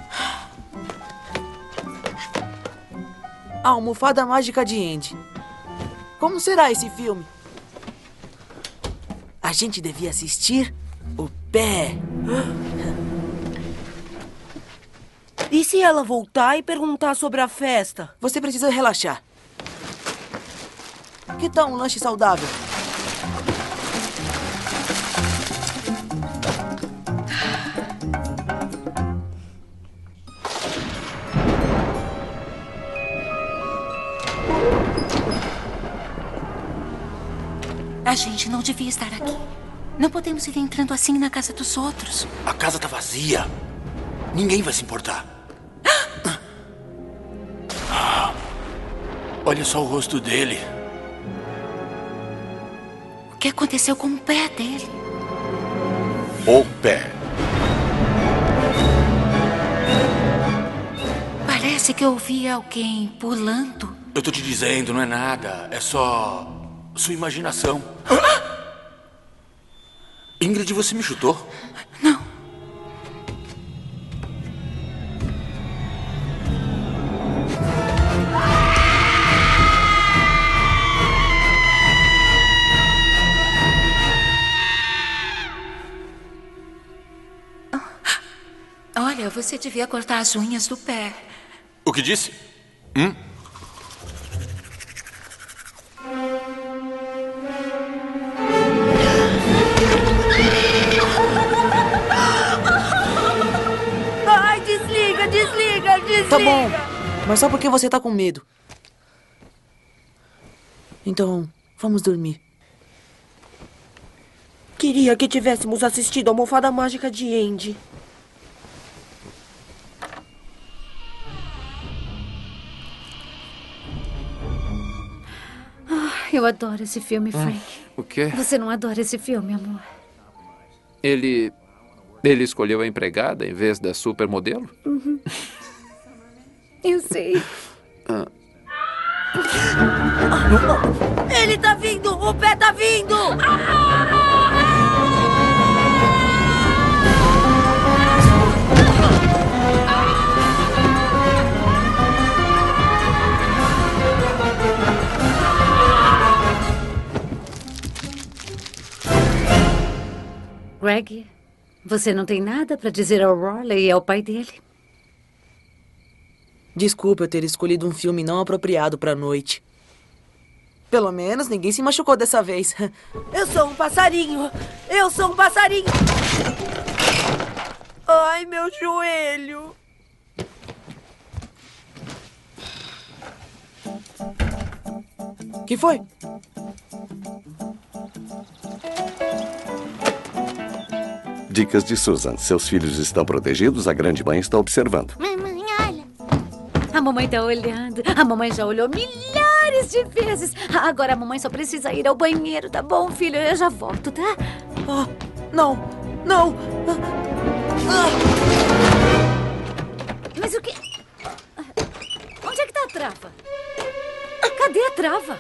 A almofada mágica de Andy. Como será esse filme? A gente devia assistir o pé. E se ela voltar e perguntar sobre a festa? Você precisa relaxar. Que tal um lanche saudável? A gente não devia estar aqui. Não podemos ir entrando assim na casa dos outros. A casa tá vazia. Ninguém vai se importar. Ah, (gasps) Olha só o rosto dele. O que aconteceu com o pé dele? O pé. Parece que eu ouvi alguém pulando. Eu tô te dizendo, não é nada. É só. sua imaginação. (gasps) (gasps) Ingrid, você me chutou? Olha, você devia cortar as unhas do pé. O que disse? Hum? Desliga. Tá bom, mas só porque você tá com medo. Então, vamos dormir. Queria que tivéssemos assistido a almofada mágica de Andy. Ah, eu adoro esse filme, Frank. O quê? Você não adora esse filme, amor? Ele. Ele escolheu a empregada em vez da supermodelo? Uhum. (laughs) Eu sei. Ah, Ele tá vindo! O pé tá vindo! Greg, você não tem nada pra dizer ao Raleigh e ao pai dele? Desculpa eu ter escolhido um filme não apropriado pra noite. Pelo menos ninguém se machucou dessa vez. (laughs) Eu sou um passarinho! Eu sou um passarinho! Ai, meu joelho! Que foi? Dicas de Susan. Seus filhos estão protegidos, a grande mãe está observando. Mamãe. A mamãe tá olhando. A mamãe já olhou milhares de vezes. Agora a mamãe só precisa ir ao banheiro, tá bom, filho? Eu já volto, tá? Ah, não, não. Mas o que. Onde é que tá a trava? Cadê a trava?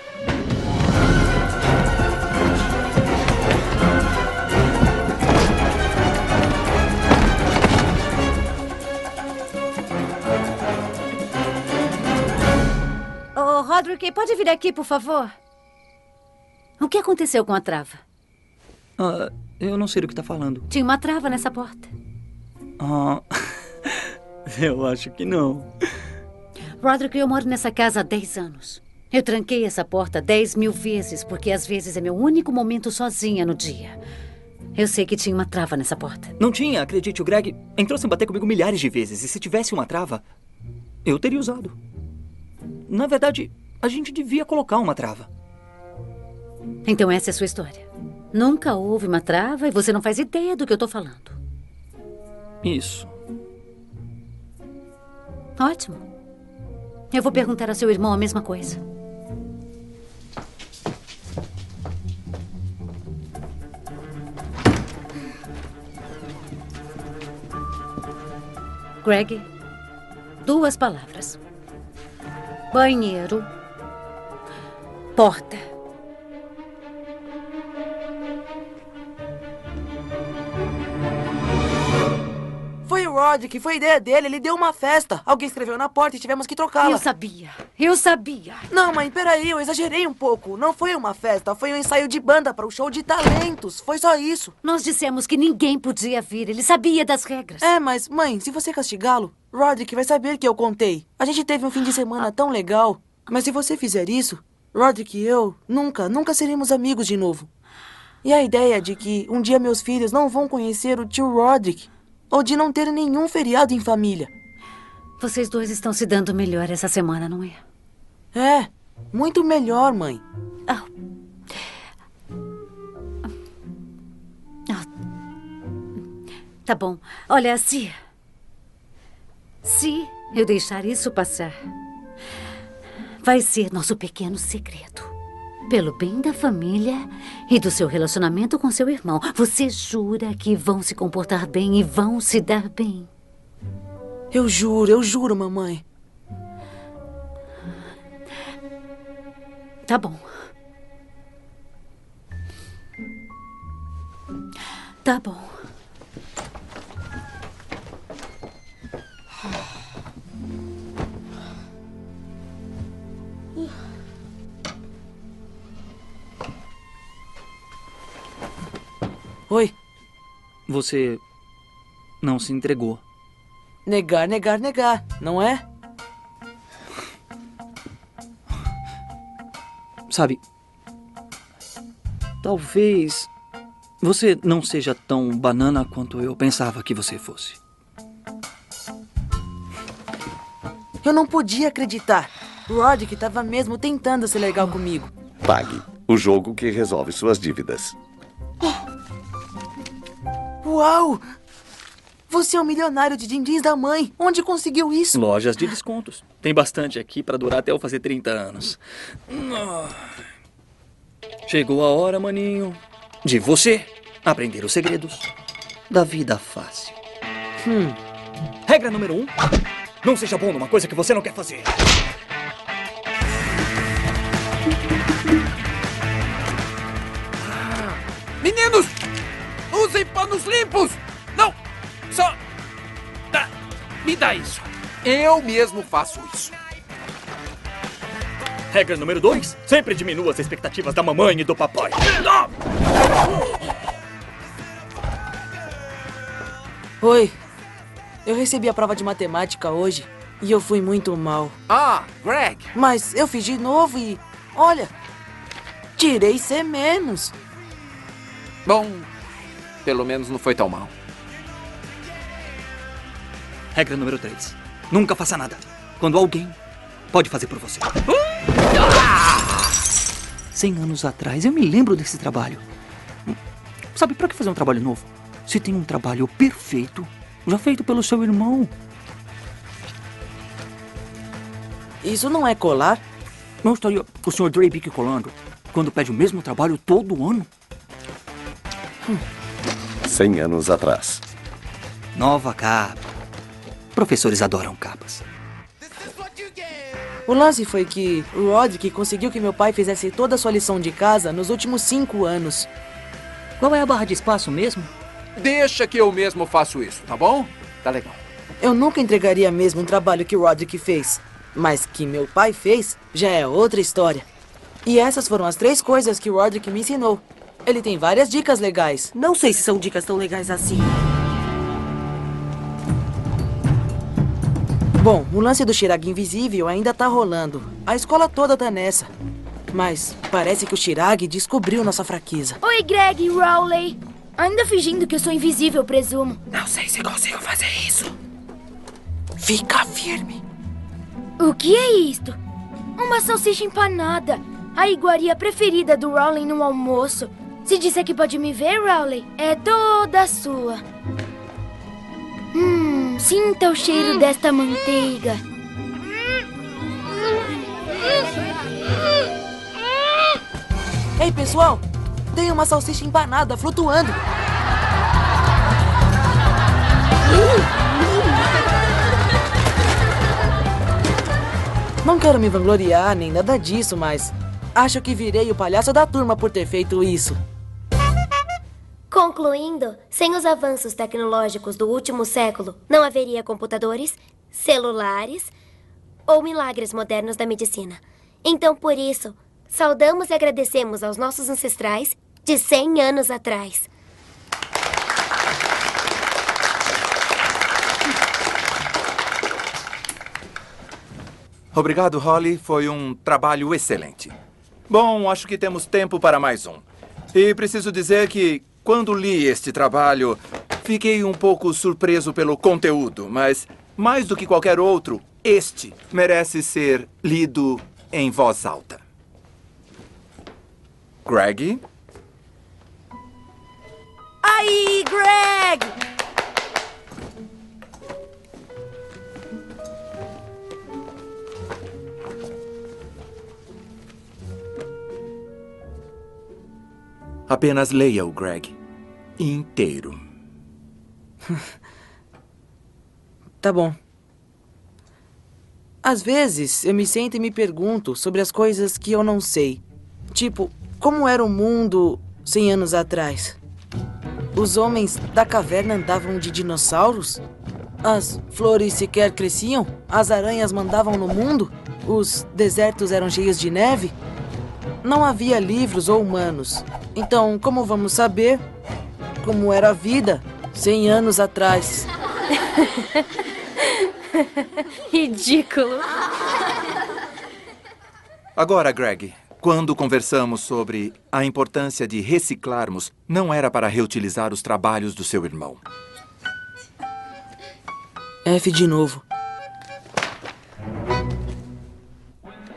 Roderick, pode vir aqui, por favor? O que aconteceu com a trava? Ah, eu não sei do que tá falando. Tinha uma trava nessa porta. Ah, (laughs) eu acho que não. Roderick, eu moro nessa casa há 10 anos. Eu tranquei essa porta 10 mil vezes, porque às vezes é meu único momento sozinha no dia. Eu sei que tinha uma trava nessa porta. Não tinha, acredite, o Greg entrou sem bater comigo milhares de vezes. E se tivesse uma trava, eu teria usado. Na verdade, a gente devia colocar uma trava. Então essa é a sua história. Nunca houve uma trava e você não faz ideia do que eu tô falando. Isso. Ótimo. Eu vou perguntar ao seu irmão a mesma coisa. Greg, duas palavras: banheiro, porta. Foi o Roderick, foi ideia dele. Ele deu uma festa. Alguém escreveu na porta e tivemos que trocá-la. Eu sabia. Eu sabia. Não, mãe, peraí, eu exagerei um pouco. Não foi uma festa, foi um ensaio de banda para o show de talentos. Foi só isso. Nós dissemos que ninguém podia vir. Ele sabia das regras. É, mas, mãe, se você castigá-lo, Roderick vai saber que eu contei. A gente teve um fim de semana tão legal. Mas se você fizer isso, Roderick e eu nunca, nunca seremos amigos de novo. E a ideia de que um dia meus filhos não vão conhecer o tio Roderick, ou de não ter nenhum feriado em família. Vocês dois estão se dando melhor essa semana, não é? É, muito melhor, mãe. Tá bom. Olha, se. Se eu deixar isso passar, vai ser nosso pequeno segredo. Pelo bem da família e do seu relacionamento com seu irmão. Você jura que vão se comportar bem e vão se dar bem? Eu juro, eu juro, mamãe. Tá bom. Tá bom. Oi. Você não se entregou. Negar, negar, negar, não é? Sabe, talvez você não seja tão banana quanto eu pensava que você fosse. Eu não podia acreditar. Roderick estava mesmo tentando ser legal comigo. Pague. O jogo que resolve suas dívidas. Uau! Você é um milionário de din-dins da mãe. Onde conseguiu isso? Lojas de descontos. Tem bastante aqui para durar até eu fazer 30 anos. Ah. Chegou a hora, maninho, de você aprender os segredos da vida fácil. Hum. Regra número um: não seja bom numa coisa que você não quer fazer. Meninos! Usem panos limpos! Não! Só. Dá. Me dá isso. Eu mesmo faço isso. Regra número dois: sempre diminua as expectativas da mamãe e do papai. Oi. Eu recebi a prova de matemática hoje e eu fui muito mal. Ah, Greg. Mas eu fiz de novo e. Olha. Tirei C menos. Bom, pelo menos não foi tão mal. Regra número 3. Nunca faça nada. Quando alguém pode fazer por você. Cem anos atrás, eu me lembro desse trabalho. Sabe, pra que fazer um trabalho novo? Se tem um trabalho perfeito, já feito pelo seu irmão. Isso não é colar? Não estaria o Sr. Drake colando quando pede o mesmo trabalho todo ano? Cem anos atrás. Nova capa. Professores adoram capas. O lance foi que o Roderick conseguiu que meu pai fizesse toda a sua lição de casa nos últimos cinco anos. Qual é a barra de espaço mesmo? Deixa que eu mesmo faço isso, tá bom? Tá legal. Eu nunca entregaria mesmo um trabalho que o Roderick fez. Mas que meu pai fez já é outra história. E essas foram as três coisas que o Roderick me ensinou. Ele tem várias dicas legais. Não sei se são dicas tão legais assim. Bom, o lance do Chirag invisível ainda tá rolando. A escola toda tá nessa. Mas parece que o Chirag descobriu nossa fraqueza. Oi, Greg e Rowley. Ainda fingindo que eu sou invisível, presumo. Não sei se consigo fazer isso. Fica firme. O que é isto? Uma salsicha empanada. A iguaria preferida do Rowley no almoço. Se disser que pode me ver, Rowley, é toda sua. Hum, sinta o cheiro desta manteiga. Ei, pessoal! Tem uma salsicha empanada flutuando. Não quero me vangloriar nem nada disso, mas acho que virei o palhaço da turma por ter feito isso. Concluindo, sem os avanços tecnológicos do último século, não haveria computadores, celulares ou milagres modernos da medicina. Então, por isso, saudamos e agradecemos aos nossos ancestrais de 100 anos atrás. Obrigado, Holly. Foi um trabalho excelente. Bom, acho que temos tempo para mais um. E preciso dizer que, quando li este trabalho, fiquei um pouco surpreso pelo conteúdo, mas, mais do que qualquer outro, este merece ser lido em voz alta. Greg? Aí, Greg! Apenas leia-o, Greg. Inteiro. (laughs) Tá bom. Às vezes eu me sento e me pergunto sobre as coisas que eu não sei. Tipo, como era o mundo 100 anos atrás? Os homens da caverna andavam de dinossauros? As flores sequer cresciam? As aranhas mandavam no mundo? Os desertos eram cheios de neve? Não havia livros ou humanos. Então, como vamos saber como era a vida 100 anos atrás? (laughs) Ridículo. Agora, Greg, quando conversamos sobre a importância de reciclarmos, não era para reutilizar os trabalhos do seu irmão. F de novo.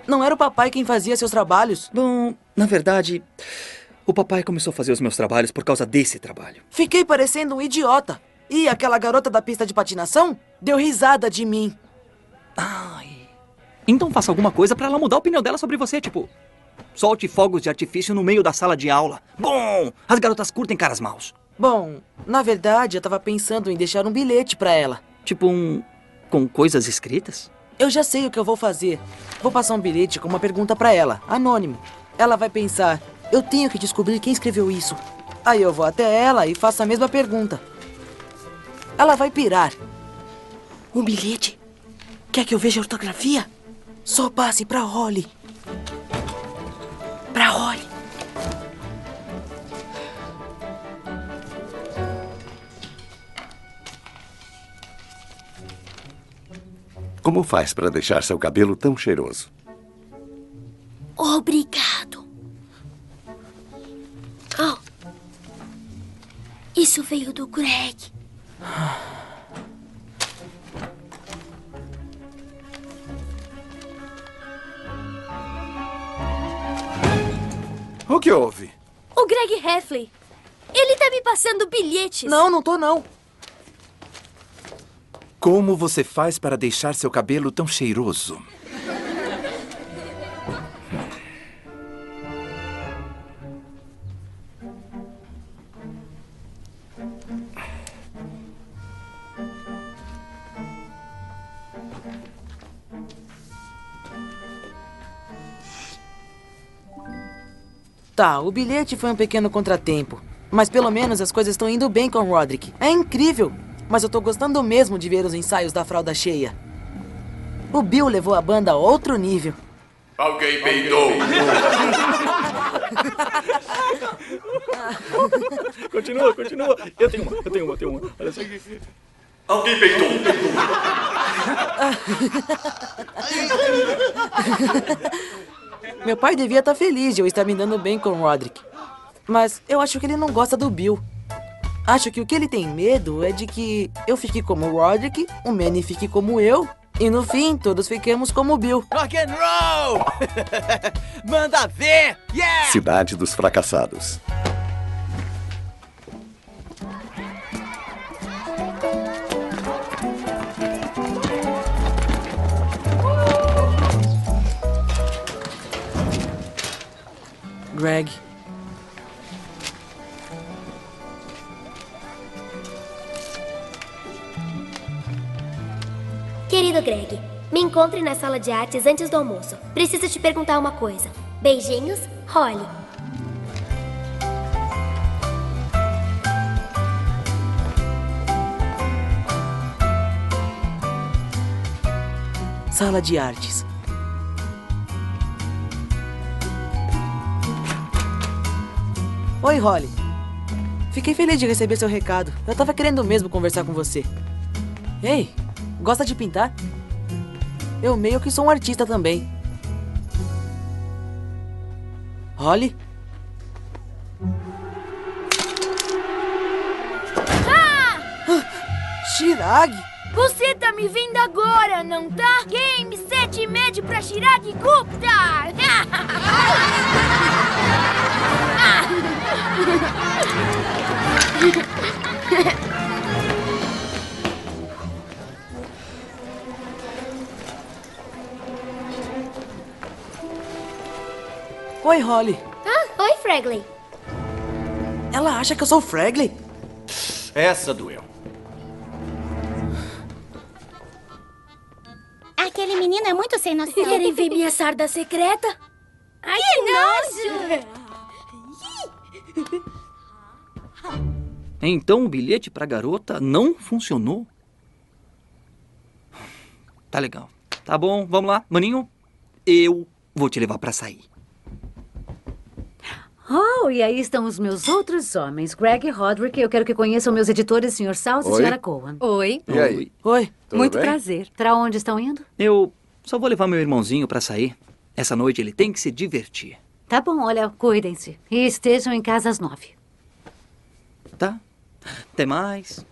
Não era o papai quem fazia seus trabalhos? Bom, na verdade, o papai começou a fazer os meus trabalhos por causa desse trabalho. Fiquei parecendo um idiota. E aquela garota da pista de patinação deu risada de mim. Então faça alguma coisa pra ela mudar a opinião dela sobre você, tipo, solte fogos de artifício no meio da sala de aula. Bom, as garotas curtem caras maus. Bom, na verdade, eu tava pensando em deixar um bilhete pra ela. Tipo um com coisas escritas? Eu já sei o que eu vou fazer. Vou passar um bilhete com uma pergunta pra ela, anônimo. Ela vai pensar: eu tenho que descobrir quem escreveu isso. Aí eu vou até ela e faço a mesma pergunta. Ela vai pirar. Um bilhete? Quer que eu veja a ortografia? Só passe pra Holly. Pra Holly. Como faz para deixar seu cabelo tão cheiroso? Obrigado. Oh. Isso veio do Greg. O que houve? O Greg Heffley. Ele tá me passando bilhetes. Não, não tô não. Como você faz para deixar seu cabelo tão cheiroso? Tá, o bilhete foi um pequeno contratempo. Mas pelo menos as coisas estão indo bem com o Roderick. É incrível! Mas eu tô gostando mesmo de ver os ensaios da fralda cheia. O Bill levou a banda a outro nível. Alguém peidou. (laughs) Continua, continua. Eu tenho uma, eu tenho uma, eu tenho uma. Olha só aqui. Alguém peidou. Meu pai devia estar feliz de eu estar me dando bem com o Roderick. Mas eu acho que ele não gosta do Bill. Acho que o que ele tem medo é de que eu fique como o Roderick, o Manny fique como eu, e no fim todos fiquemos como o Bill. Rock and roll! (laughs) Manda ver! Yeah! Cidade dos Fracassados. Greg. Querido Greg, me encontre na sala de artes antes do almoço. Preciso te perguntar uma coisa. Beijinhos, Holly. Sala de artes. Oi, Holly. Fiquei feliz de receber seu recado. Eu tava querendo mesmo conversar com você. Ei, gosta de pintar? Eu meio que sou um artista também. Holly? Chirag! Você tá me vendo agora, não tá? Game, set e med pra Chirag Gupta! (laughs) Oi, Holly. Ah, oi, Fragley. Ela acha que eu sou o Fragley? Essa doeu. Aquele menino é muito sem noção. Querem ver minha sarda secreta? Ai, que, nojo! Então o bilhete pra garota não funcionou? Tá legal. Tá bom, vamos lá. Maninho, eu vou te levar pra sair. Oh, e aí estão os meus outros homens, Greg e Roderick. Eu quero que conheçam meus editores, Sr. Salsa e. Sra. Cohen. Oi. E aí? Oi. Tudo Muito bem? prazer. Pra onde estão indo? Eu só vou levar meu irmãozinho pra sair. Essa noite ele tem que se divertir. Tá bom, olha, cuidem-se. E estejam em casa às nove. Tá? Até mais.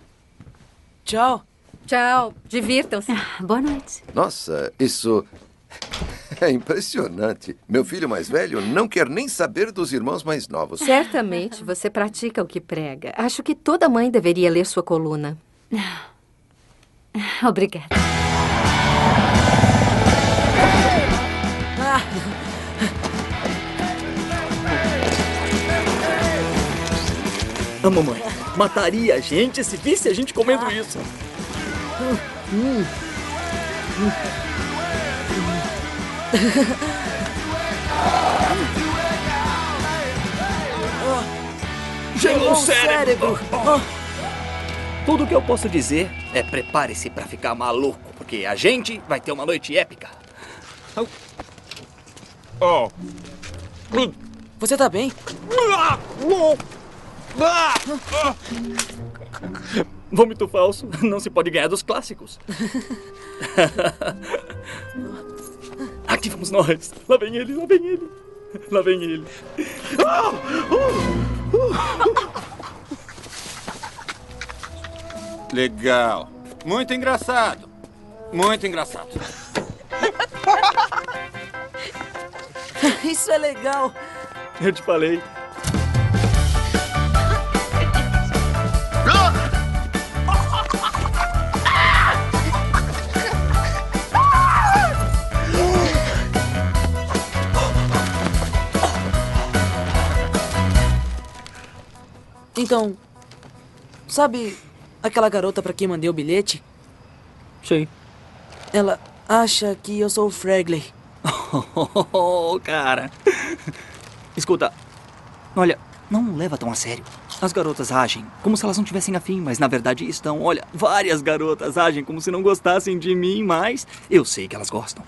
Tchau. Tchau. Divirtam-se. Boa noite. Nossa, isso é impressionante. Meu filho mais velho não quer nem saber dos irmãos mais novos. Certamente você pratica o que prega. Acho que toda mãe deveria ler sua coluna. Obrigada. A mamãe mataria a gente se visse a gente comendo isso. (laughs) Gelou o cérebro. Tudo que eu posso dizer é prepare-se pra ficar maluco, porque a gente vai ter uma noite épica. Oh. Você tá bem? (laughs) Vômito falso não se pode ganhar dos clássicos. (laughs) Aqui vamos nós. Lá vem ele, lá vem ele. Lá vem ele. Legal. Muito engraçado. Muito engraçado. (laughs) Isso é legal. Eu te falei. Então, Sabe aquela garota pra quem mandei o bilhete? Sei. Ela acha que eu sou o Fragley. Oh, (laughs) cara. Escuta, olha, não leva tão a sério. As garotas agem como se elas não tivessem afim, mas na verdade estão. Olha, várias garotas agem como se não gostassem de mim, mas eu sei que elas gostam.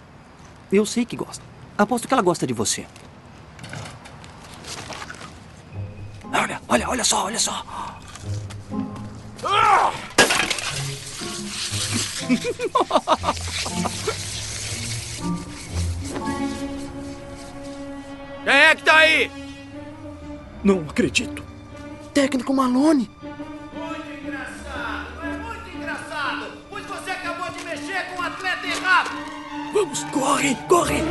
Eu sei que gostam. Aposto que ela gosta de você. Olha, olha, olha só, olha só. (laughs) Quem é que tá aí? Não acredito. Técnico Malone. Engraçado, pois você acabou de mexer com o atleta errado. Vamos, corre, corre.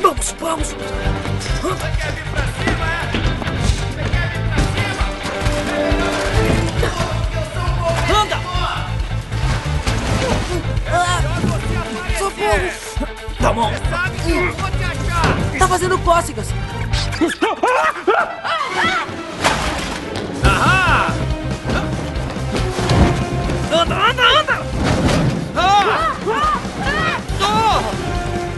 Vamos, vamos. Você quer vir pra cima, é? Você quer vir pra cima? Anda! Socorro! Tá bom. Sabe que eu vou te achar. Tá fazendo cócegas. Ahá! Anda, anda, anda! Ah!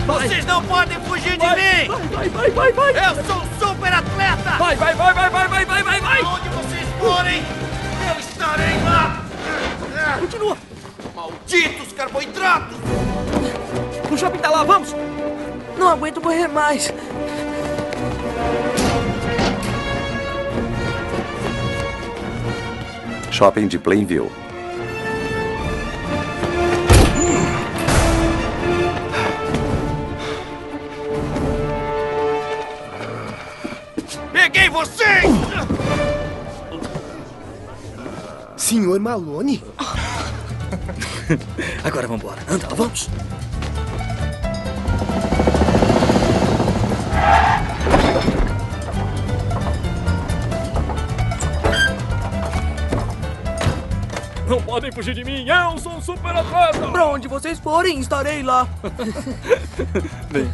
Vocês não podem fugir de mim! Vai, vai, vai, vai! Eu sou um super atleta! Vai, vai, vai, vai, vai, vai, vai, vai, vai! Onde vocês forem, eu estarei lá! Continua! Malditos carboidratos! O shopping tá lá, vamos! Não aguento correr mais. Shopping de Plainville. Vocês! Senhor Malone? (laughs) Agora vambora. Anda, vamos. Não podem fugir de mim, eu sou um super atleta! Pra onde vocês forem, estarei lá. (laughs) Bem,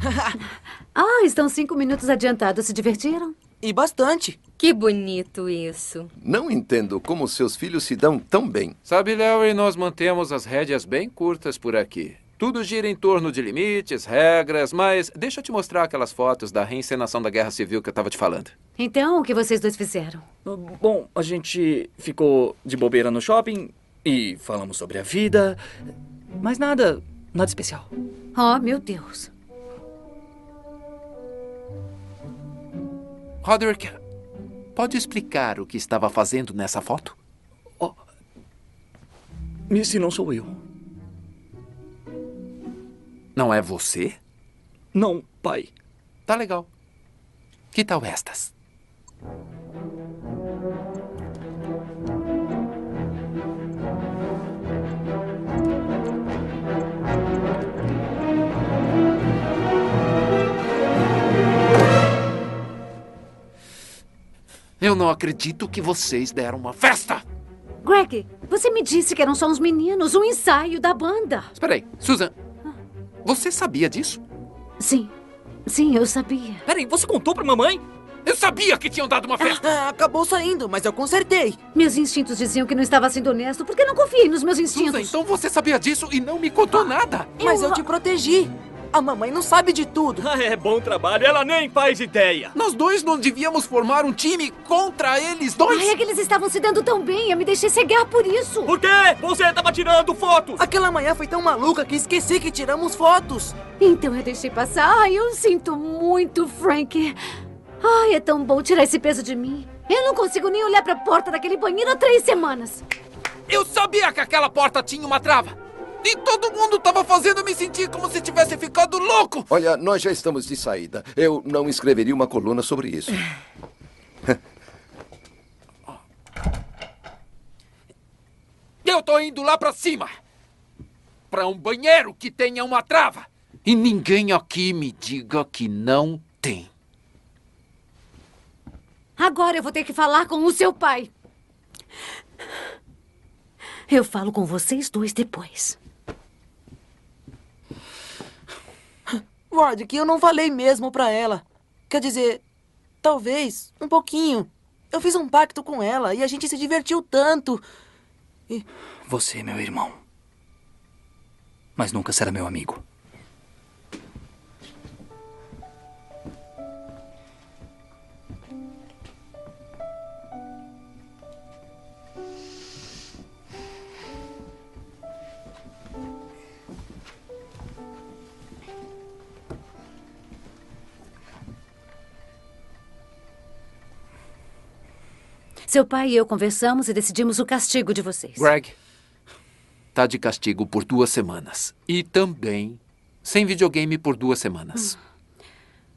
(laughs) Ah, estão cinco minutos adiantados. Se divertiram? E bastante. Que bonito isso. Não entendo como seus filhos se dão tão bem. Sabe, Larry, nós mantemos as rédeas bem curtas por aqui. Tudo gira em torno de limites, regras, mas deixa eu te mostrar aquelas fotos da reencenação da Guerra Civil que eu tava te falando. Então, o que vocês dois fizeram? Bom, a gente ficou de bobeira no shopping e falamos sobre a vida, mas nada, nada especial. Oh, meu Deus. Roderick, pode explicar o que estava fazendo nessa foto? Missy não sou eu. Não é você? Não, pai. Tá legal. Que tal estas? Eu não acredito que vocês deram uma festa! Greg, você me disse que eram só uns meninos, um ensaio da banda. Espera aí, Susan. Você sabia disso? Sim, sim, eu sabia. Peraí, você contou pra mamãe? Eu sabia que tinham dado uma festa! Ah, acabou saindo, mas eu consertei. Meus instintos diziam que não estava sendo honesto, porque não confiei nos meus Susan, instintos. então você sabia disso e não me contou nada! Mas eu te protegi. A mamãe não sabe de tudo. Ah, (laughs) é bom trabalho, ela nem faz ideia. Nós dois não devíamos formar um time contra eles dois? Ai, é que eles estavam se dando tão bem, eu me deixei cegar por isso. Por quê? Você tava tirando fotos! Aquela manhã foi tão maluca que esqueci que tiramos fotos. Então eu deixei passar. Ai, eu sinto muito, Frank. Ai, é tão bom tirar esse peso de mim. Eu não consigo nem olhar pra porta daquele banheiro há três semanas. Eu sabia que aquela porta tinha uma trava! E todo mundo tava fazendo me sentir como se tivesse ficado louco! Olha, nós já estamos de saída. Eu não escreveria uma coluna sobre isso. Eu tô indo lá pra cima! Pra um banheiro que tenha uma trava! E ninguém aqui me diga que não tem. Agora eu vou ter que falar com o seu pai. Eu falo com vocês dois depois. Ward, que eu não falei mesmo pra ela. Quer dizer, Talvez, um pouquinho. Eu fiz um pacto com ela e a gente se divertiu tanto. Você é meu irmão. Mas nunca será meu amigo. Seu pai e eu conversamos e decidimos o castigo de vocês. Greg, tá de castigo por duas semanas. E também sem videogame por duas semanas.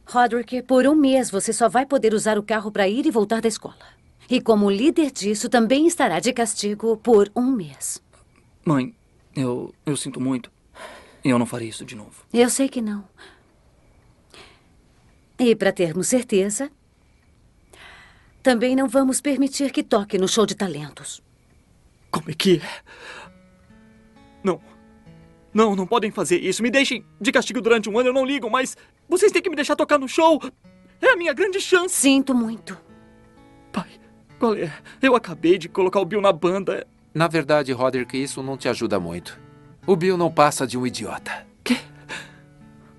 Roderick, por um mês você só vai poder usar o carro para ir e voltar da escola. E como líder disso, também estará de castigo por um mês. Mãe, eu, eu sinto muito. Eu não farei isso de novo. Eu sei que não. E para termos certeza, também não vamos permitir que toque no show de talentos. Como é que é? Não. Não, não podem fazer isso. Me deixem de castigo durante um ano, eu não ligo, mas vocês têm que me deixar tocar no show. É a minha grande chance. Sinto muito. Qual é? Eu acabei de colocar o Bill na banda. Na verdade, Roderick, isso não te ajuda muito. O Bill não passa de um idiota.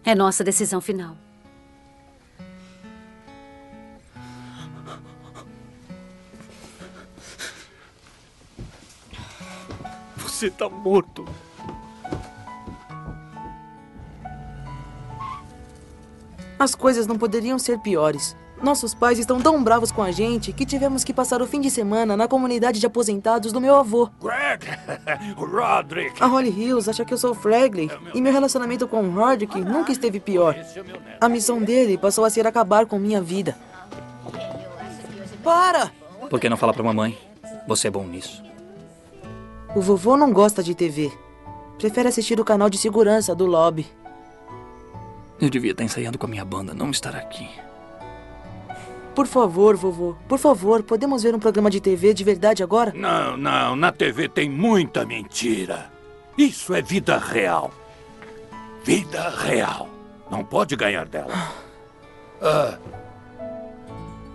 É nossa decisão final. Você tá morto. As coisas não poderiam ser piores. Nossos pais estão tão bravos com a gente que tivemos que passar o fim de semana na comunidade de aposentados do meu avô. Greg! (laughs) Roderick! A Holly Hills acha que eu sou Fragley e meu relacionamento com o Roderick nunca esteve pior. A missão dele passou a ser acabar com minha vida. Para! Por que não fala pra mamãe? Você é bom nisso. O vovô não gosta de TV. Prefere assistir o canal de segurança do lobby. Eu devia estar ensaiando com a minha banda, não estar aqui. Por favor, vovô, por favor, podemos ver um programa de TV de verdade agora? Não, não, na TV tem muita mentira. Isso é vida real. Vida real. Não pode ganhar dela. Ah,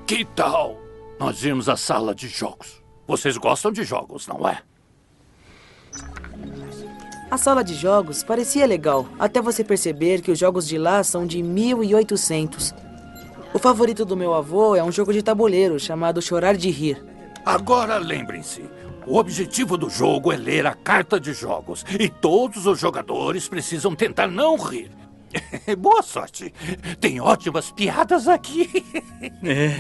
que tal nós irmos à sala de jogos? Vocês gostam de jogos, não é? A sala de jogos parecia legal, até você perceber que os jogos de lá são de 1800. O favorito do meu avô é um jogo de tabuleiro chamado Chorar de Rir. Agora lembrem-se: o objetivo do jogo é ler a carta de jogos e todos os jogadores precisam tentar não rir. (laughs) Boa sorte. Tem ótimas piadas aqui. (laughs) É.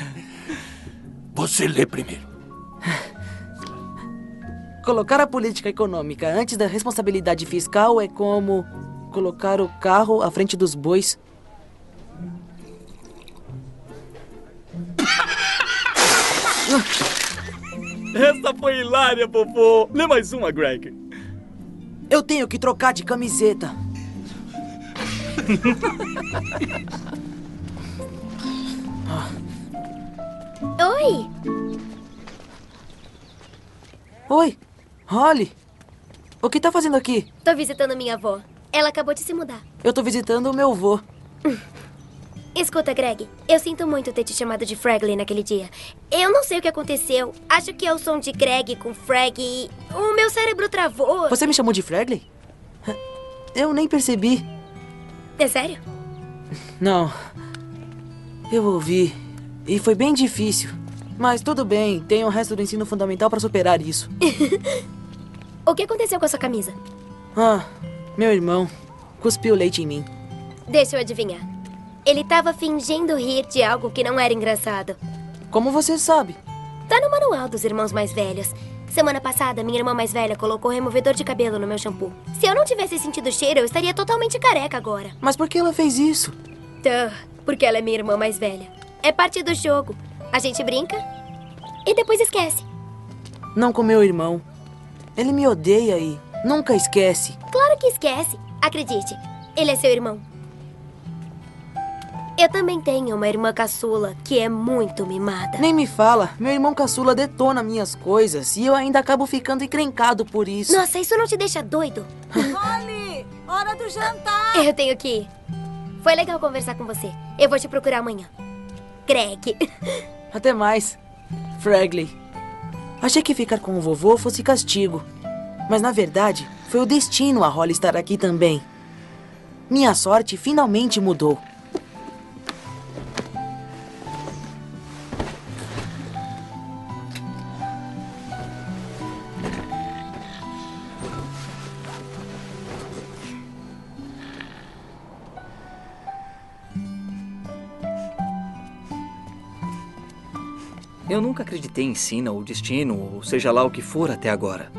Você lê primeiro. (laughs) Colocar a política econômica antes da responsabilidade fiscal é como colocar o carro à frente dos bois. Essa foi hilária, vovô. Lê mais uma, Greg. Eu tenho que trocar de camiseta. Oi! Oi, Holly. O que tá fazendo aqui? Tô visitando minha avó. Ela acabou de se mudar. Eu tô visitando o meu avô. (laughs) Escuta, Greg, eu sinto muito ter te chamado de Fragley naquele dia. Eu não sei o que aconteceu. Acho que é o som de Greg com Frag e o meu cérebro travou. Você me chamou de Fragley? (laughs) Eu nem percebi. É sério? (laughs) Não. Eu ouvi. E foi bem difícil. Mas tudo bem, tem o resto do ensino fundamental para superar isso. O que aconteceu com a sua camisa? Ah, meu irmão cuspiu leite em mim. Deixa eu adivinhar. Ele tava fingindo rir de algo que não era engraçado. Como você sabe? Tá no manual dos irmãos mais velhos. Semana passada, minha irmã mais velha colocou removedor de cabelo no meu shampoo. Se eu não tivesse sentido o cheiro, eu estaria totalmente careca agora. Mas por que ela fez isso? Duh, porque ela é minha irmã mais velha. É parte do jogo. A gente brinca e depois esquece. Não com meu irmão. Ele me odeia e nunca esquece. Claro que esquece. Acredite, ele é seu irmão. Eu também tenho uma irmã caçula que é muito mimada. Nem me fala. Meu irmão caçula detona minhas coisas e eu ainda acabo ficando encrencado por isso. Nossa, isso não te deixa doido? (laughs) Holly, hora do jantar. Eu tenho que ir. Foi legal conversar com você. Eu vou te procurar amanhã. Greg. (laughs) Até mais, Fragley. Achei que ficar com o vovô fosse castigo. Mas na verdade, foi o destino a Holly estar aqui também. Minha sorte finalmente mudou. Eu nunca acreditei em sina ou destino, ou seja lá o que for até agora.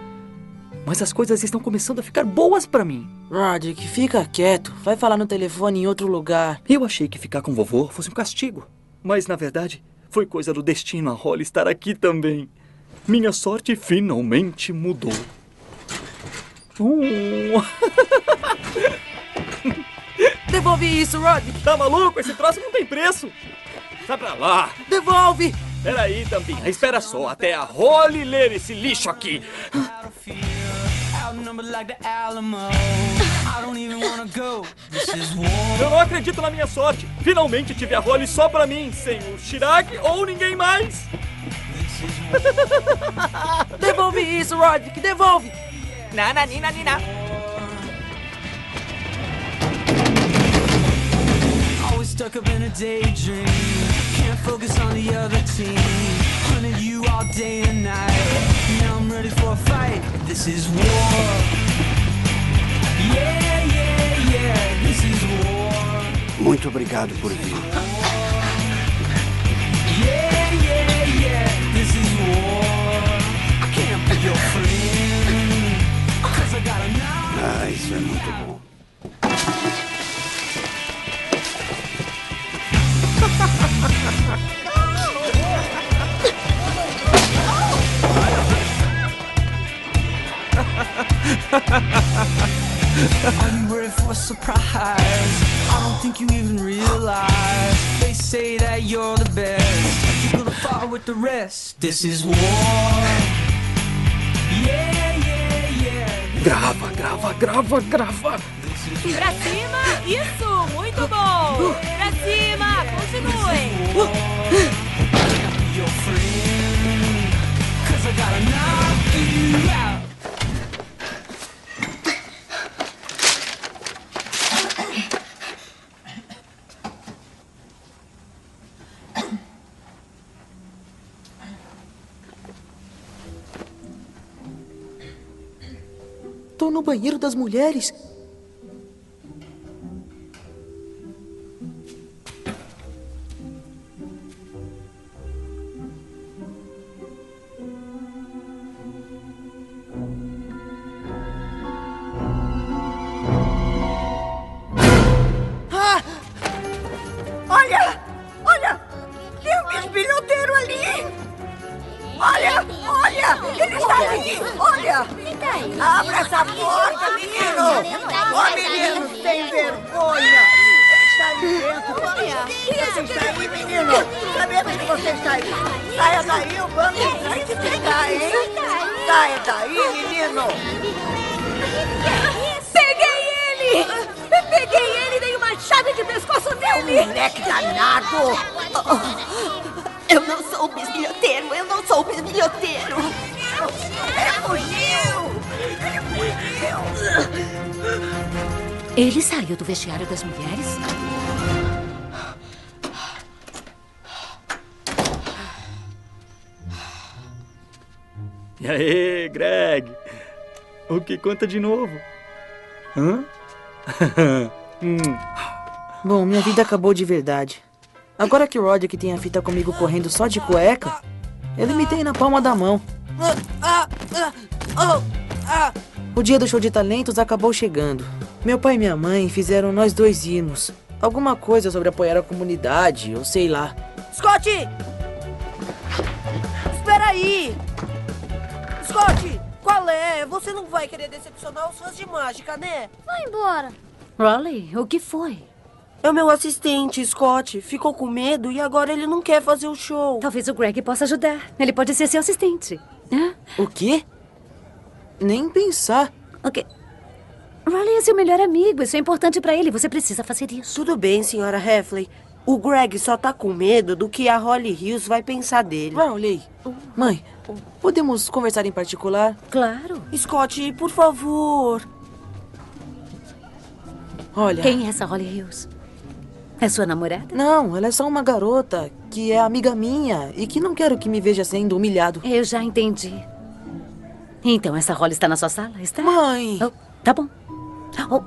Mas as coisas estão começando a ficar boas pra mim. Roderick, fica quieto. Vai falar no telefone em outro lugar. Eu achei que ficar com vovô fosse um castigo. Mas, na verdade, foi coisa do destino a Holly estar aqui também. Minha sorte finalmente mudou. Uh. (laughs) Devolve isso, Roderick. Tá maluco? Esse troço não tem preço. Sai pra lá. Devolve! Peraí, Tampinha. Espera só até a Holly ler esse lixo aqui. Eu não acredito na minha sorte. Finalmente tive a Holly só pra mim, sem o Chirac ou ninguém mais. (laughs) Devolve isso, Roderick. Devolve! Nana, nina, nina. Always stuck up in a daydream. Focus on the other team. Hunted you all day and night. Now I'm ready for a fight. This is war. Yeah, yeah, yeah. This is war. Muito obrigado por vir. Yeah, yeah, yeah. This is war. I can't be your friend. Cause I got a knife. Ah, isso é muito bom. (laughs) Are you ready for a surprise? I don't think you even realize. They say that you're the best. You're gonna fall with the rest. This is war. Yeah, yeah, yeah. Grava, grava, grava, grava. Pra cima, isso, muito bom. Pra cima, out. Tô no banheiro das mulheres. Conta de novo? Hã? (laughs) hum. Bom, minha vida acabou de verdade. Agora que o Roderick tem a fita comigo correndo só de cueca, ele me tem na palma da mão. O dia do show de talentos acabou chegando. Meu pai e minha mãe fizeram nós dois irmos. Alguma coisa sobre apoiar a comunidade, ou sei lá. Scott! Espera aí! Scott, qual é? Você não vai querer decepcionar os fãs de mágica, né? Vai embora. Raleigh, o que foi? É o meu assistente, Scott. Ficou com medo e agora ele não quer fazer o show. Talvez o Greg possa ajudar. Ele pode ser seu assistente. Hã? O quê? Nem pensar. Ok. Raleigh é seu melhor amigo. Isso é importante pra ele. Você precisa fazer isso. Tudo bem, senhora Heffley. O Greg só tá com medo do que a Holly Hills vai pensar dele. Rowley, mãe, podemos conversar em particular? Claro. Scott, por favor. Olha. Quem é essa Holly Hills? É sua namorada? Não, ela é só uma garota que é amiga minha e que não quero que me veja sendo humilhado. Eu já entendi. Então essa Holly está na sua sala? Está? Mãe! Oh, tá bom. Oh,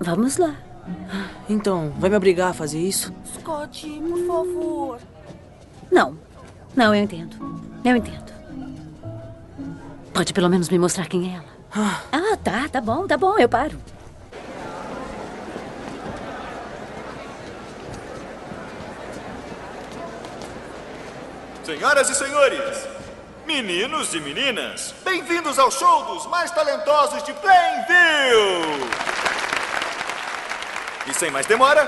vamos lá. Então, vai me obrigar a fazer isso? Scott, por favor. Não. Não, eu entendo. Eu entendo. Pode pelo menos me mostrar quem é ela. Ah, tá, tá bom, tá bom, eu paro. Senhoras e senhores, meninos e meninas, bem-vindos ao show dos mais talentosos de Plainville! E sem mais demora,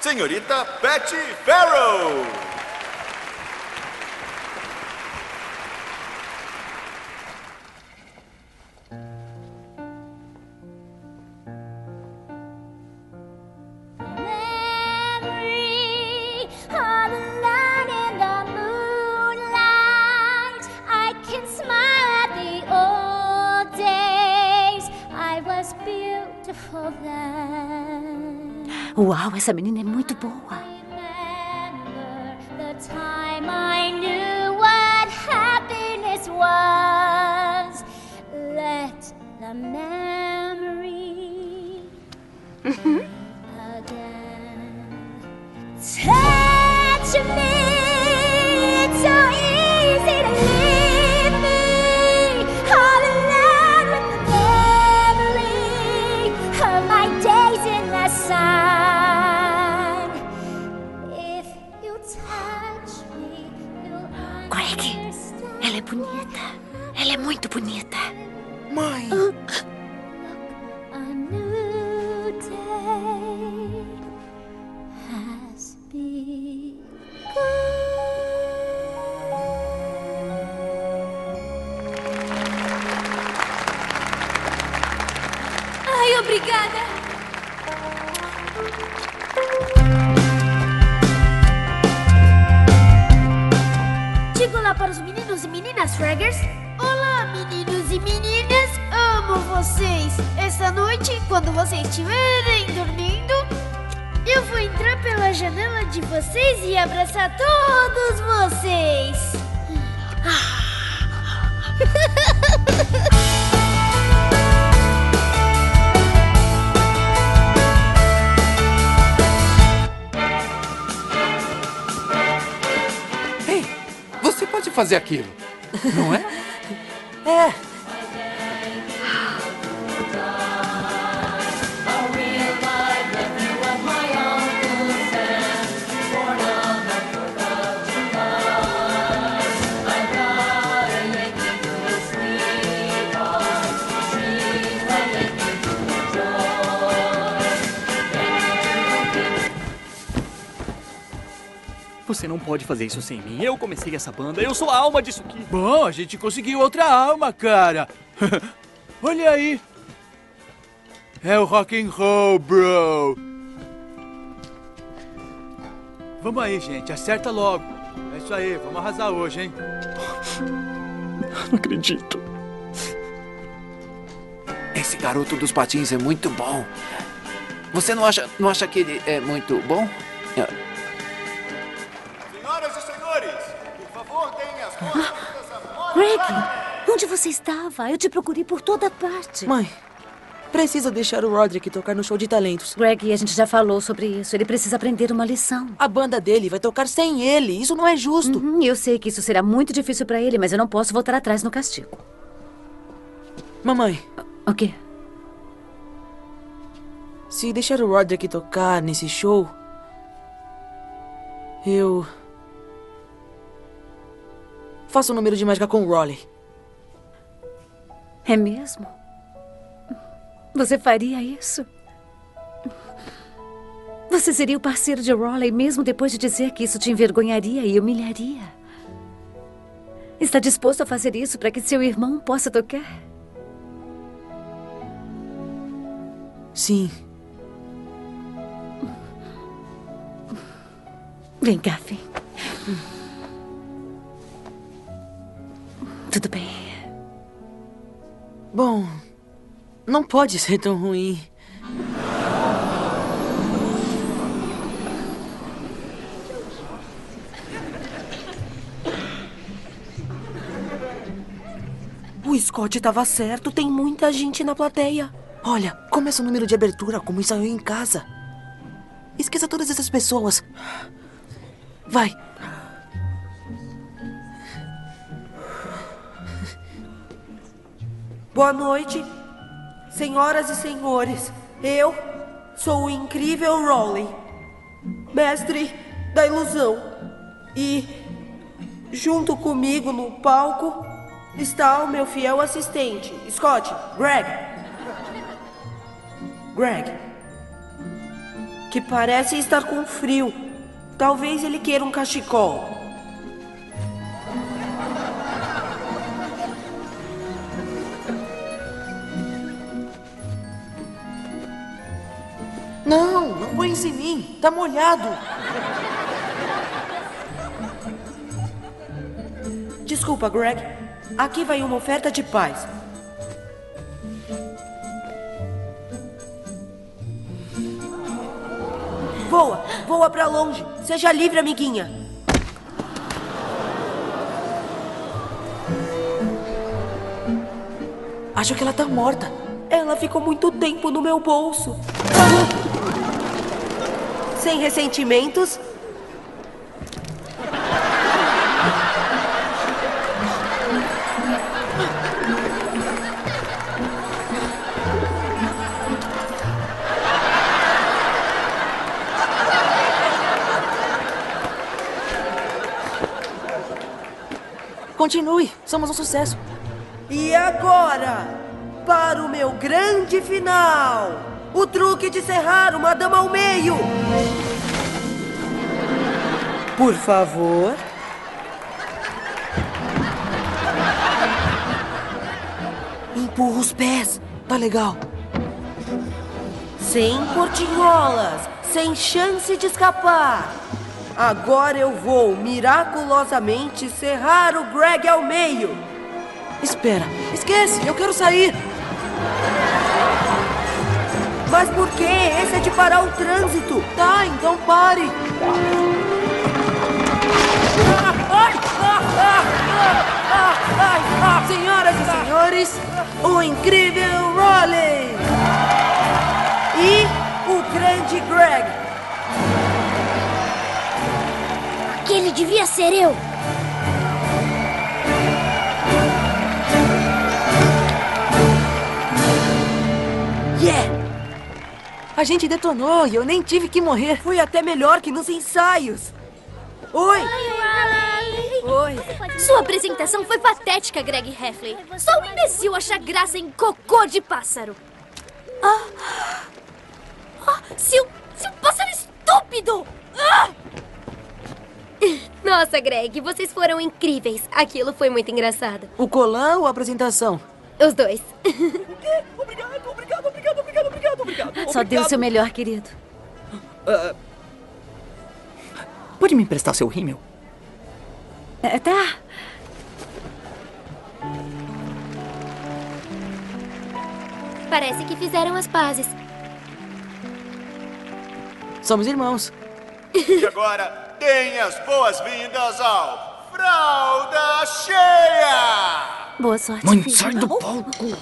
senhorita Betty Farrow! Essa menina é muito boa. De vocês e abraçar todos vocês. Ei, você pode fazer aquilo, não é? (laughs) Você não pode fazer isso sem mim. Eu comecei essa banda, eu sou a alma disso aqui. Bom, a gente conseguiu outra alma, cara. (laughs) Olha aí. É o rock and roll, bro. Vamos aí, gente. Acerta logo. É isso aí. Vamos arrasar hoje, hein? (laughs) Não acredito. Esse garoto dos patins é muito bom. Você não acha, não acha que ele é muito bom? É. Greg, onde você estava? Eu te procurei por toda parte. Mãe, precisa deixar o Roderick tocar no show de talentos. Greg, a gente já falou sobre isso. Ele precisa aprender uma lição. A banda dele vai tocar sem ele. Isso não é justo. Uhum, eu sei que isso será muito difícil pra ele, mas eu não posso voltar atrás no castigo. Mamãe. O quê? Se deixar o Roderick tocar nesse show, eu faço um número de mágica com o Raleigh. É mesmo? Você faria isso? Você seria o parceiro de Raleigh mesmo depois de dizer que isso te envergonharia e humilharia? Está disposto a fazer isso para que seu irmão possa tocar? Sim. Vem cá, vem. Tudo bem. Bom, não pode ser tão ruim. O Scott estava certo, tem muita gente na plateia. Olha, começa o número de abertura como ensaiou em casa. Esqueça todas essas pessoas. Vai. Boa noite, senhoras e senhores. Eu sou o incrível Rowley, mestre da ilusão. E junto comigo no palco está o meu fiel assistente, Scott, Greg. Greg, que parece estar com frio. Talvez ele queira um cachecol. Não, não põe isso em mim. Tá molhado. Desculpa, Greg. Aqui vai uma oferta de paz. Voa, voa pra longe. Seja livre, amiguinha. Acho que ela tá morta. Ela ficou muito tempo no meu bolso. Sem ressentimentos. Continue, somos um sucesso. E agora, para o meu grande final: o truque de serrar uma dama ao meio. Por favor. Empurra os pés. Tá legal. Sem portinholas, sem chance de escapar. Agora eu vou miraculosamente serrar o Greg ao meio. Espera, esquece, eu quero sair. Mas por quê? Esse é de parar o trânsito. Tá, então pare. Senhoras e senhores, o incrível Raleigh! E o grande Greg. Aquele devia ser eu. A gente detonou e eu nem tive que morrer. Foi até melhor que nos ensaios. Oi! Oi. Sua apresentação foi patética, Greg Heffley. Só um imbecil acha graça em cocô de pássaro. Ah! Ah, seu, seu pássaro estúpido! Ah! Nossa, Greg, vocês foram incríveis. Aquilo foi muito engraçado. O colã ou a apresentação? Os dois. Obrigado, obrigado, obrigado, obrigado. Só deu o seu melhor, querido. Ah, pode me emprestar seu rímel? É, tá. Parece que fizeram as pazes. Somos irmãos. E agora, deem as boas-vindas ao Fralda Cheia! Boa sorte. Mãe, filho. sai do palco!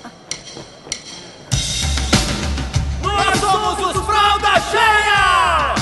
Somos os Fralda Cheia!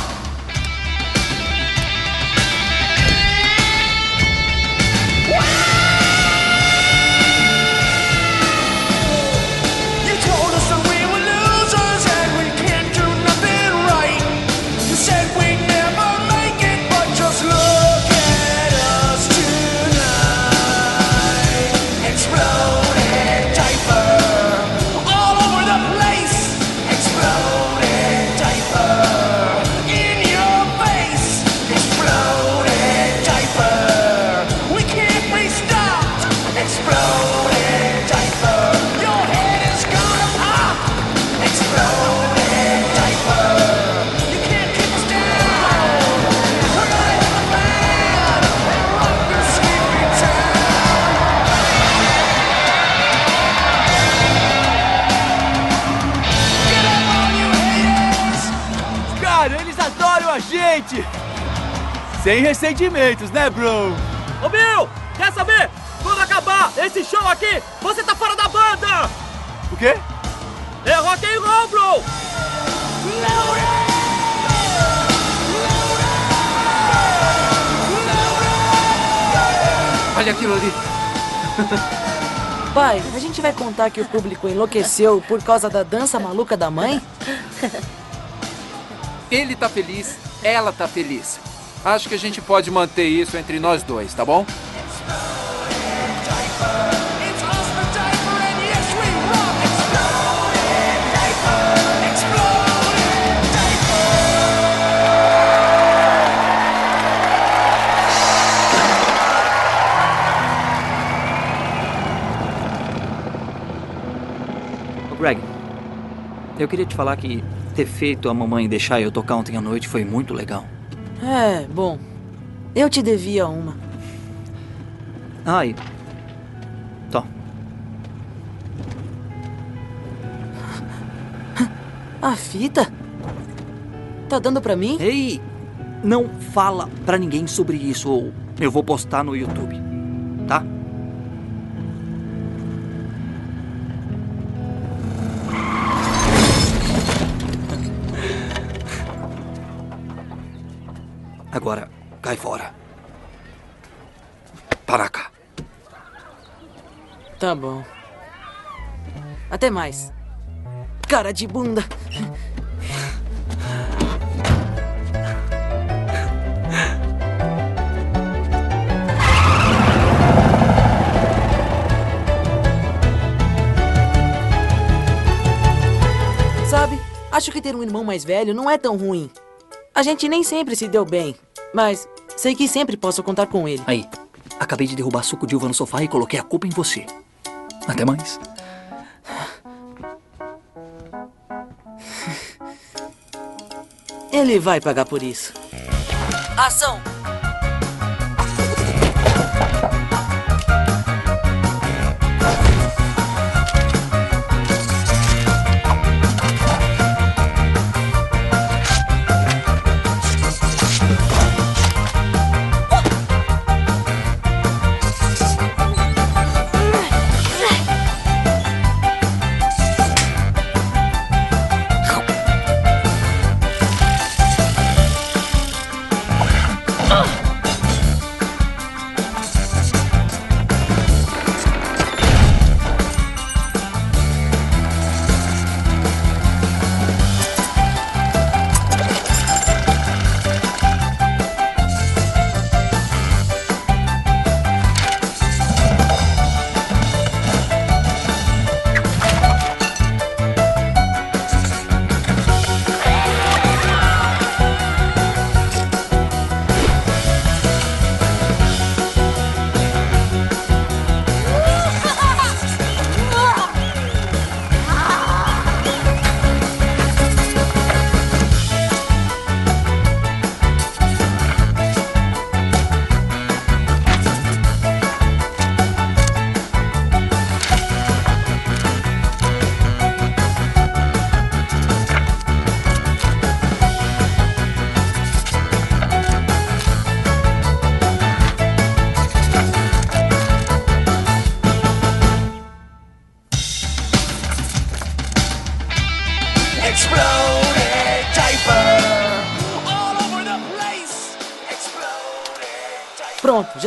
Sem ressentimentos, né, bro? Ô, Bill, quer saber? Quando acabar esse show aqui, você tá fora da banda! O quê? É rock and roll, bro! Olha aquilo ali. Pai, a gente vai contar que o público enlouqueceu por causa da dança maluca da mãe? Ele tá feliz, ela tá feliz. Acho que a gente pode manter isso entre nós dois, tá bom? Greg, eu queria te falar que ter feito a mamãe deixar eu tocar ontem à noite foi muito legal. É, bom. Eu te devia uma. Ai. Tó. (laughs) A fita? Tá dando pra mim? Ei! Não fala pra ninguém sobre isso ou eu vou postar no YouTube. Tá? Agora, cai fora. Para cá. Tá bom. Até mais. Cara de bunda. Sabe, acho que ter um irmão mais velho não é tão ruim. A gente nem sempre se deu bem, mas sei que sempre posso contar com ele. Aí, acabei de derrubar suco de uva no sofá e coloquei a culpa em você. Até mais. Ele vai pagar por isso. Ação!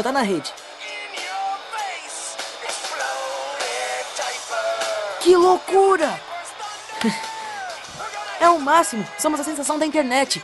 Tá na rede. Que loucura! (laughs) É o máximo. Somos a sensação da internet.